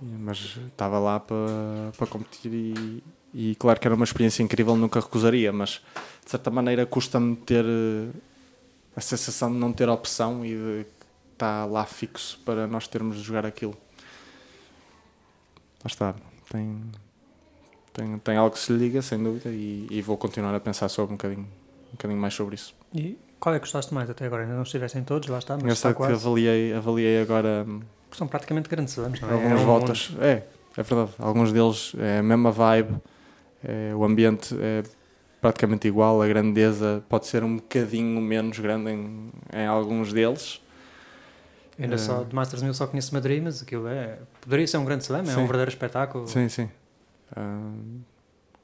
mas estava lá para, para competir e, e claro que era uma experiência incrível, nunca recusaria, mas de certa maneira custa-me ter eh, a sensação de não ter opção e de estar lá fixo para nós termos de jogar aquilo. Lá está, tem, tem, tem algo que se liga, sem dúvida, e, e, vou continuar a pensar sobre um bocadinho, um bocadinho mais sobre isso. E qual é que gostaste mais até agora? Ainda não estivessem todos, lá está, mas está que avaliei, avaliei agora... São praticamente grandes anos, não é? Algumas é voltas, é, é verdade. Alguns deles é a mesma vibe, o ambiente é praticamente igual, a grandeza pode ser um bocadinho menos grande em, em alguns deles. ainda só de Masters 1000 só conheço Madrid, mas aquilo é. Poderia ser um grande slam, é um verdadeiro espetáculo. Sim, sim. Uh,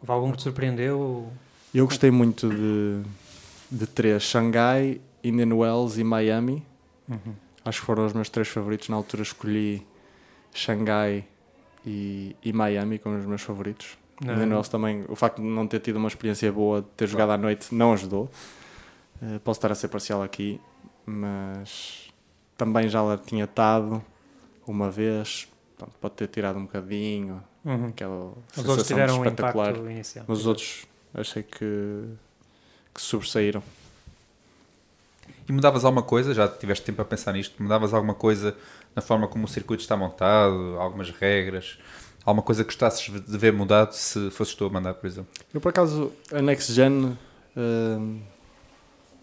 Houve algum que te surpreendeu? Eu gostei muito de, de três: Xangai, Indian Wells e Miami. Uhum. Acho que foram os meus três favoritos. Na altura escolhi Xangai e, e Miami como os meus favoritos. Não. Daniels também, o facto de não ter tido uma experiência boa, de ter jogado à noite, não ajudou. Uh, posso estar a ser parcial aqui, mas também já lá tinha estado uma vez, pode ter tirado um bocadinho, uhum. aquela os outros tiveram espetacular. Um inicial. Mas os outros achei que, que sobressaíram. E mudavas alguma coisa? Já tiveste tempo a pensar nisto? Mudavas alguma coisa na forma como o circuito está montado? Algumas regras? Alguma coisa que gostasses de ver mudado se fosses tu a mandar, por exemplo? Eu, por acaso, a Next Gen uh,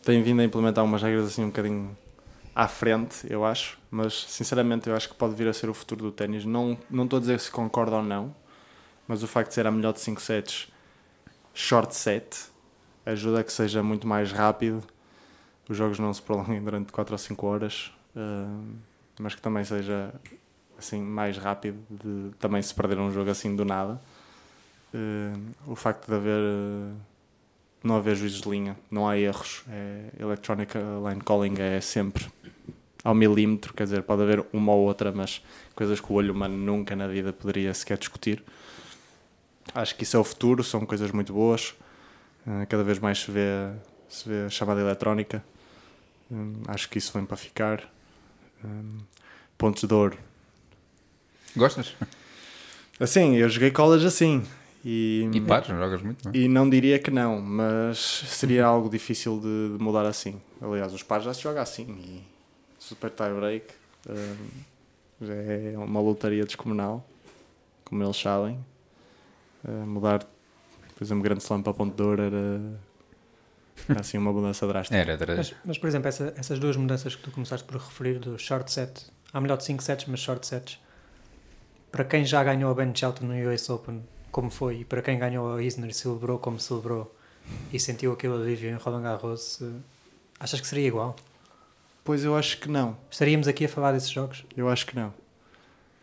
tem vindo a implementar umas regras assim um bocadinho à frente, eu acho, mas sinceramente eu acho que pode vir a ser o futuro do ténis. Não, não estou a dizer se concordo ou não, mas o facto de ser a melhor de 5 sets, short set, ajuda a que seja muito mais rápido, os jogos não se prolonguem durante 4 ou 5 horas, uh, mas que também seja assim mais rápido de também se perder um jogo assim do nada. Uh, o facto de haver uh, não haver juízes de linha, não há erros. É, electronic line calling é sempre ao milímetro, quer dizer, pode haver uma ou outra, mas coisas que o olho humano nunca na vida poderia sequer discutir. Acho que isso é o futuro, são coisas muito boas. Uh, cada vez mais se vê, se vê chamada eletrónica. acho que isso vem para ficar. pontos de ouro Gostas? Assim, eu joguei college assim. E, e pares, não jogas muito, não é? E não diria que não, mas seria algo difícil de, de, mudar assim. Aliás, os pares já se joga assim. E super tie break um, já é uma lotaria descomunal, como eles sabem. Uh, mudar, por exemplo, grande slam para ponto de ouro era, era assim uma mudança drástica. Era, era. Mas, mas, por exemplo, essa, essas duas mudanças que tu começaste por referir do short set, há melhor de 5 sets, mas short sets para quem já ganhou a Ben Shelton no US Open, como foi e para quem ganhou a Isner e celebrou como celebrou e sentiu aquele alívio em Roland Garros, eh, achas que seria igual? Pois eu acho que não. Estaríamos aqui a falar desses jogos? Eu acho que não.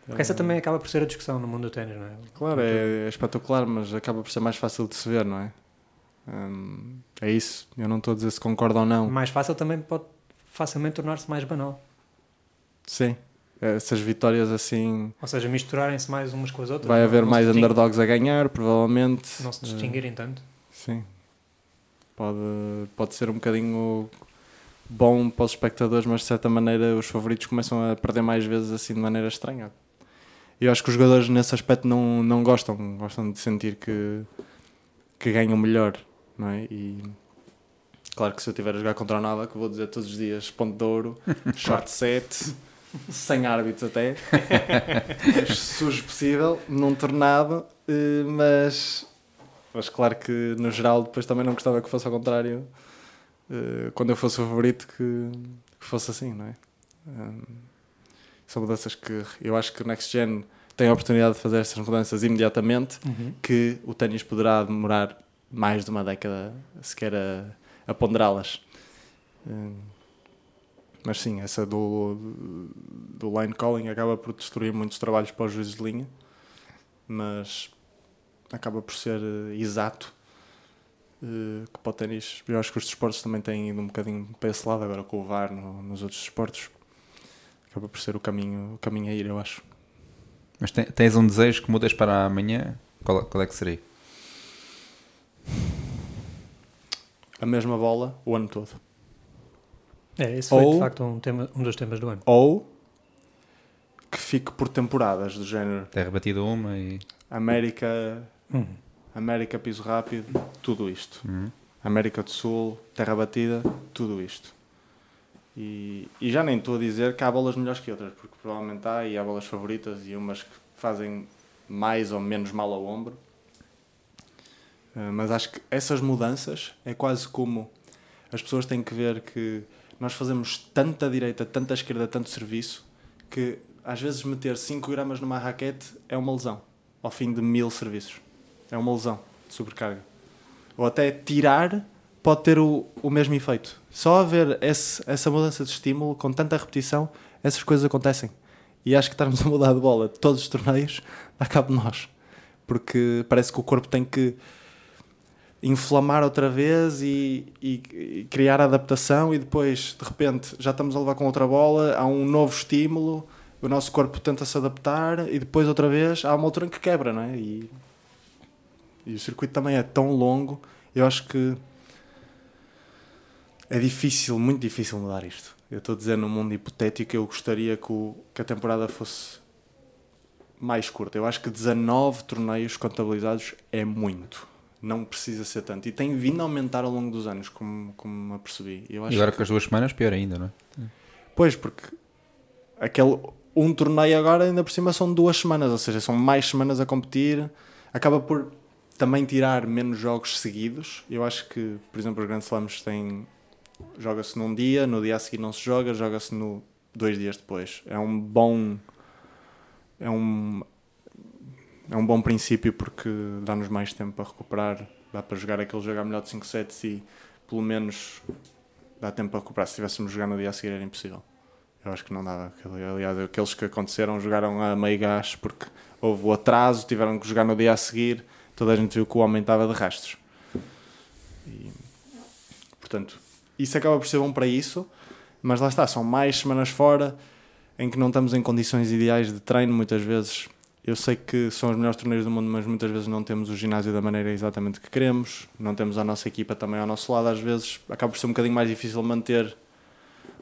Porque essa também acaba por ser a discussão no mundo do ténis, não é? Claro, é, é espetacular, mas acaba por ser mais fácil de se ver, não é? Hum, é isso. Eu não estou a dizer se concordo ou não. Mais fácil também pode facilmente tornar-se mais banal. Sim. Essas vitórias assim. Ou seja, misturarem-se mais umas com as outras. Vai não- haver mais underdogs a ganhar, provavelmente. Não se distinguirem tanto. Sim. Pode, pode ser um bocadinho bom para os espectadores, mas de certa maneira os favoritos começam a perder mais vezes assim de maneira estranha. E eu acho que os jogadores nesse aspecto não, não gostam, gostam de sentir que, que ganham melhor, não é? E claro que se eu estiver a jogar contra o Nada, que vou dizer todos os dias ponto de ouro, <laughs> short set, sem árbitros até, <laughs> mais sujo possível, num tornado, eh, mas mas claro que no geral depois também não gostava que fosse ao contrário eh, quando eu fosse o favorito que, que fosse assim, não é? Hum, são mudanças que eu acho que o Next Gen tem a oportunidade de fazer essas mudanças imediatamente que o ténis poderá demorar mais de uma década sequer a, a ponderá-las. Mas sim, essa do, do line calling acaba por destruir muitos trabalhos para os juízes de linha, mas acaba por ser eh, exato. eh, que para o ténis, eu acho que os desportos também têm ido um bocadinho para esse lado, agora com o VAR no- nos outros desportos, acaba por ser o caminho, o caminho a ir, eu acho. Mas te- tens um desejo que mudas para amanhã? Qual, qual é que seria? A mesma bola o ano todo. É, esse foi Ou- de facto um, tema, um dos temas do ano. Ou que fique por temporadas, do género Terra batida uma e. América, Uhum. América piso rápido, tudo isto. Uhum. América do Sul, Terra Batida, tudo isto. E, e já nem estou a dizer que há bolas melhores que outras, porque provavelmente há e há bolas favoritas e umas que fazem mais ou menos mal ao ombro. Eh, Mas acho que essas mudanças é quase como as pessoas têm que ver que nós fazemos tanta direita, tanta esquerda, tanto serviço, que às vezes meter 5 gramas numa raquete é uma lesão, ao fim de mil serviços. É uma lesão de sobrecarga ou até tirar pode ter o, o mesmo efeito. Só haver esse, essa mudança de estímulo com tanta repetição, essas coisas acontecem. E acho que estarmos a mudar de bola todos os torneios <laughs> dá cabo de nós. Porque parece que o corpo tem que inflamar outra vez e, e- e criar adaptação e depois, de repente, já estamos a levar com outra bola, há um novo estímulo, o nosso corpo tenta se adaptar e depois outra vez há uma altura em que quebra, não é? E, e o circuito também é tão longo, eu acho que é difícil, muito difícil mudar isto. Eu estou a dizer num mundo hipotético, eu gostaria que, o- que a temporada fosse mais curta. Eu acho que 19 torneios contabilizados é muito. Não precisa ser tanto. E tem vindo a aumentar ao longo dos anos, como, como me apercebi. Eu E agora que- com as duas semanas, pior ainda, não é? Pois, porque aquele, um torneio agora ainda por cima são duas semanas, ou seja, são mais semanas a competir, acaba por também tirar menos jogos seguidos. Eu acho que, por exemplo, os Grand Slams têm. Joga-se num dia, no dia a seguir não se joga, joga-se no dois dias depois. É um bom. É um. É um bom princípio porque dá-nos mais tempo para recuperar. Dá para jogar aquele jogo a melhor de 5 sets e pelo menos dá tempo para recuperar. Se estivéssemos jogar no dia a seguir era impossível. Eu acho que não dava. Aliás, aqueles que aconteceram jogaram a meio gás porque houve o atraso, tiveram que jogar no dia a seguir. Toda a gente viu que o homem estava de rastros. E, portanto, isso acaba por ser bom para isso, mas lá está, são mais semanas fora em que não estamos em condições ideais de treino muitas vezes. Eu sei que são os melhores torneios do mundo, mas muitas vezes não temos o ginásio da maneira exatamente que queremos, não temos a nossa equipa também ao nosso lado, às vezes acaba por ser um bocadinho mais difícil manter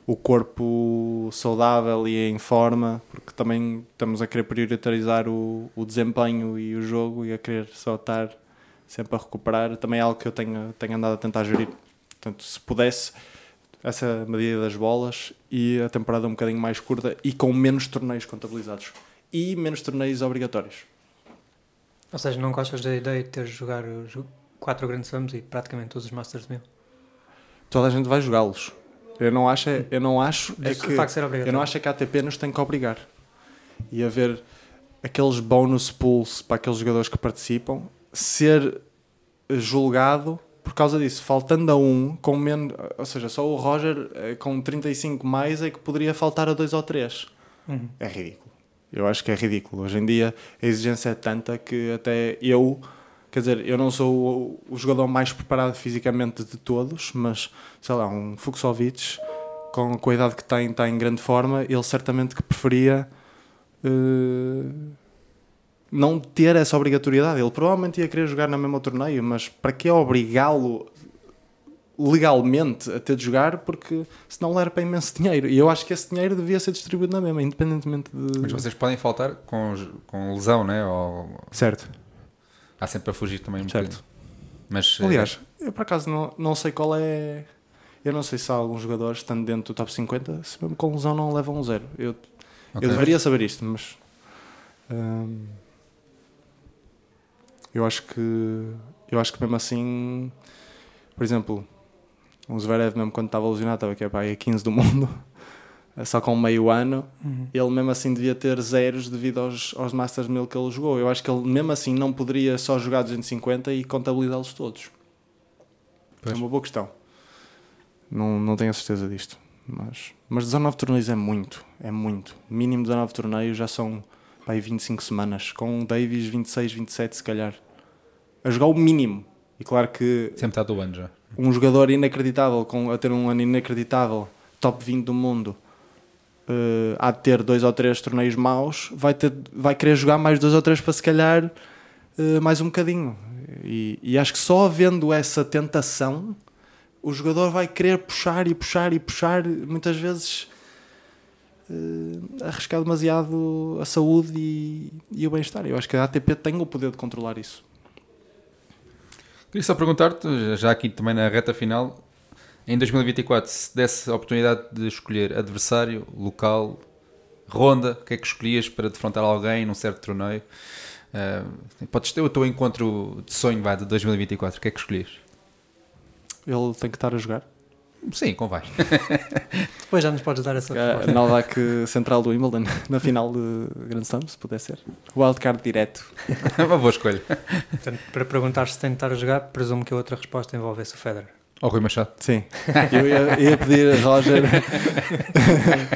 o corpo saudável e em forma, porque também estamos a querer priorizar o, o desempenho e o jogo e a querer só estar sempre a recuperar. Também é algo que eu tenho, tenho andado a tentar gerir. Portanto, se pudesse, essa medida das bolas e a temporada um bocadinho mais curta e com menos torneios contabilizados e menos torneios obrigatórios. Ou seja, não gostas da ideia de ter de jogar os quatro grandes slams e praticamente todos os Masters mil? Toda a gente vai jogá-los. Eu não acho, eu não acho é que. Eu não acho é que a ATP nos tem que obrigar. E haver aqueles bonus pools para aqueles jogadores que participam ser julgado por causa disso, faltando a um, com menos, ou seja, só o Roger eh, com 35 mais é que poderia faltar a dois ou três. Uhum. É ridículo. Eu acho que é ridículo. Hoje em dia a exigência é tanta que até eu, quer dizer, eu não sou o, o jogador mais preparado fisicamente de todos, mas sei lá, um Fuxovic com, a idade que tem, está em grande forma, ele certamente que preferia eh, não ter essa obrigatoriedade. Ele provavelmente ia querer jogar na mesma torneio, mas para que obrigá-lo legalmente a ter de jogar? Porque senão ele era para imenso dinheiro. E eu acho que esse dinheiro devia ser distribuído na mesma, independentemente de. Mas vocês podem faltar com, com lesão, né? Ou Certo, há sempre a fugir também um certo. bocadinho. Mas, eh, Aliás, eu por acaso não, não sei qual é. Eu não sei se há alguns jogadores, estando dentro do top 50, se mesmo com lesão não levam um zero. Eu, ok. eu deveria saber isto, mas. hum, eu acho que. Eu acho que mesmo assim. Por exemplo, o Zverev, mesmo quando estava lesionado, estava aqui para aí a 15 do mundo, <laughs> só com meio ano, Uhum. ele mesmo assim devia ter zeros devido aos, aos Masters 1000 que ele jogou. Eu acho que ele mesmo assim não poderia só jogar 250 e contabilizá-los todos. Pois. É uma boa questão. Não, não tenho a certeza disto. Mas, mas 19 torneios é muito. É muito. Mínimo 19 torneios já são pá, aí 25 semanas. Com o Davis 26, 27 se calhar. A jogar o mínimo. E claro que Sempre está do ano já. Um jogador inacreditável, com, a ter um ano inacreditável, top 20 do mundo, eh, há de ter dois ou três torneios maus, vai, ter, vai querer jogar mais dois ou três para se calhar eh, mais um bocadinho. E, e acho que só havendo essa tentação, o jogador vai querer puxar e puxar e puxar, muitas vezes eh, arriscar demasiado a saúde e, e o bem-estar. Eu acho que a ATP tem o poder de controlar isso. Queria só perguntar-te, já aqui também na reta final, em 2024, se desse a oportunidade de escolher adversário, local, ronda, o que é que escolhias para defrontar alguém num certo torneio? Ah, podes ter o teu encontro de sonho vai, de 2024, o que é que escolhias? Ele tem que estar a jogar. Sim, convém. <laughs> Depois já nos podes dar essa A resposta. Novak central do Wimbledon <laughs> na final de Grand Slam, se puder ser. Wildcard direto. É <laughs> uma boa escolha. Portanto, para perguntar se tem de estar a jogar, presumo que a outra resposta envolvesse o Federer. Ó Rui Machado. Sim. Eu ia, ia pedir a Roger.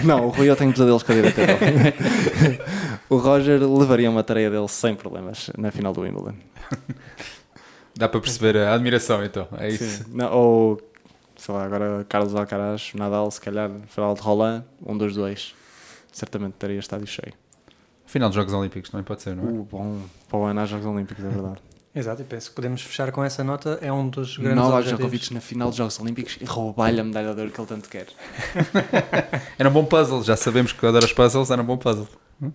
Não, o Rui eu tenho pesadelos com a direita dele. O Roger levaria uma tareia dele sem problemas na final do Wimbledon. Dá para perceber a admiração então, é isso. Sim. Não, ou, sei lá, agora Carlos Alcaraz, Nadal, se calhar, final de Roland, um dos dois. Certamente teria estádio cheio. Final dos Jogos Olímpicos também pode ser, não é? Uh, bom. Para o ano há Jogos Olímpicos, é verdade. <laughs> Exato, e penso que podemos fechar com essa nota. É um dos grandes Novak objetivos. Djokovic na final dos Jogos Olímpicos e roubar-lhe a medalha de ouro que ele tanto quer. <laughs> Era um bom puzzle, já sabemos que eu adoro os puzzles, era um bom puzzle.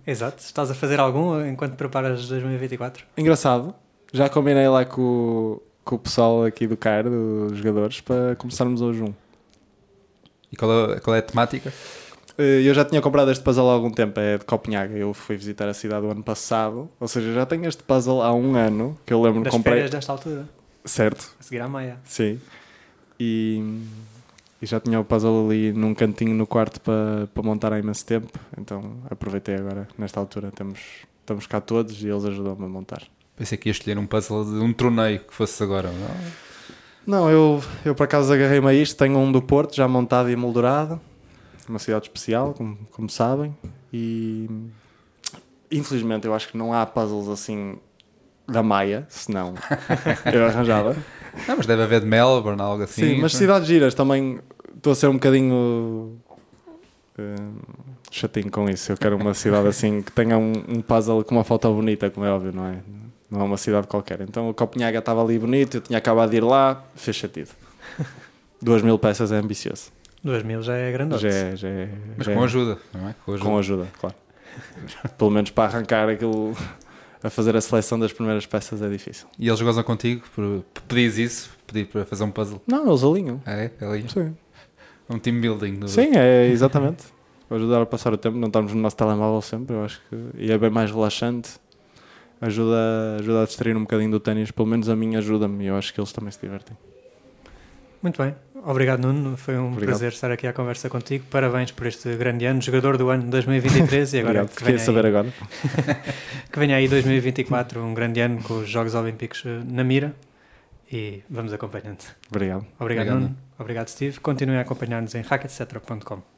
Exato. Estás a fazer algum enquanto preparas 2024? Engraçado, já combinei lá com, o- com o pessoal aqui do CAR, dos jogadores, para começarmos hoje um. E qual é, qual é a temática? Eh, Eu já tinha comprado este puzzle há algum tempo, é de Copenhague. Eu fui visitar a cidade o ano passado, ou seja, já tenho este puzzle há um ano que eu lembro que Das comprei. férias desta altura, Certo, a seguir à meia. sim. E, e já tinha o puzzle ali num cantinho no quarto para, para montar há imenso tempo, então aproveitei agora, nesta altura. Temos, estamos cá todos e eles ajudam-me a montar. Pensei que ia escolher um puzzle de um torneio que fosse agora. Não? Não, eu, eu por acaso agarrei-me a isto. Tenho um do Porto já montado e moldurado, uma cidade especial, como, como sabem. E infelizmente eu acho que não há puzzles assim da Maia, senão <laughs> eu arranjava. Não, mas deve haver de Melbourne, algo assim. Sim, mas cidades giras também estou a ser um bocadinho eh, chatinho com isso. Eu quero uma cidade assim que tenha um, um puzzle com uma foto bonita, como é óbvio, não é? Não é uma cidade qualquer. Então o Copenhaga estava ali bonito, eu tinha acabado de ir lá, fez sentido. <laughs> Duas mil peças é ambicioso. 2000 já é grande. Já é, já é, Mas já com é- ajuda, não é? Com ajuda. com ajuda, claro. <laughs> Pelo menos para arrancar aquilo, a fazer a seleção das primeiras peças é difícil. E eles gozam contigo? Por, pedis isso? Pedir para fazer um puzzle? Não, eles alinham. É, é ali. Sim. Um team building. do- Sim, é exatamente. Ajudar a passar o tempo, não estamos no nosso telemóvel sempre, eu acho que e é bem mais relaxante. Ajuda, ajuda a distrair um bocadinho do ténis, pelo menos a mim ajuda-me e eu acho que eles também se divertem. Muito bem. Obrigado, Nuno. Foi um Obrigado. prazer estar aqui à conversa contigo. Parabéns por este grande ano, jogador do ano 2023 e agora Obrigado. que venha, saber aí, agora. <laughs> que venha aí 2024, um grande ano com os Jogos Olímpicos eh, na mira e vamos acompanhando. Obrigado. Obrigado, Obrigado, Nuno. Obrigado, Steve. Continuem a acompanhar-nos em racketcetra.com.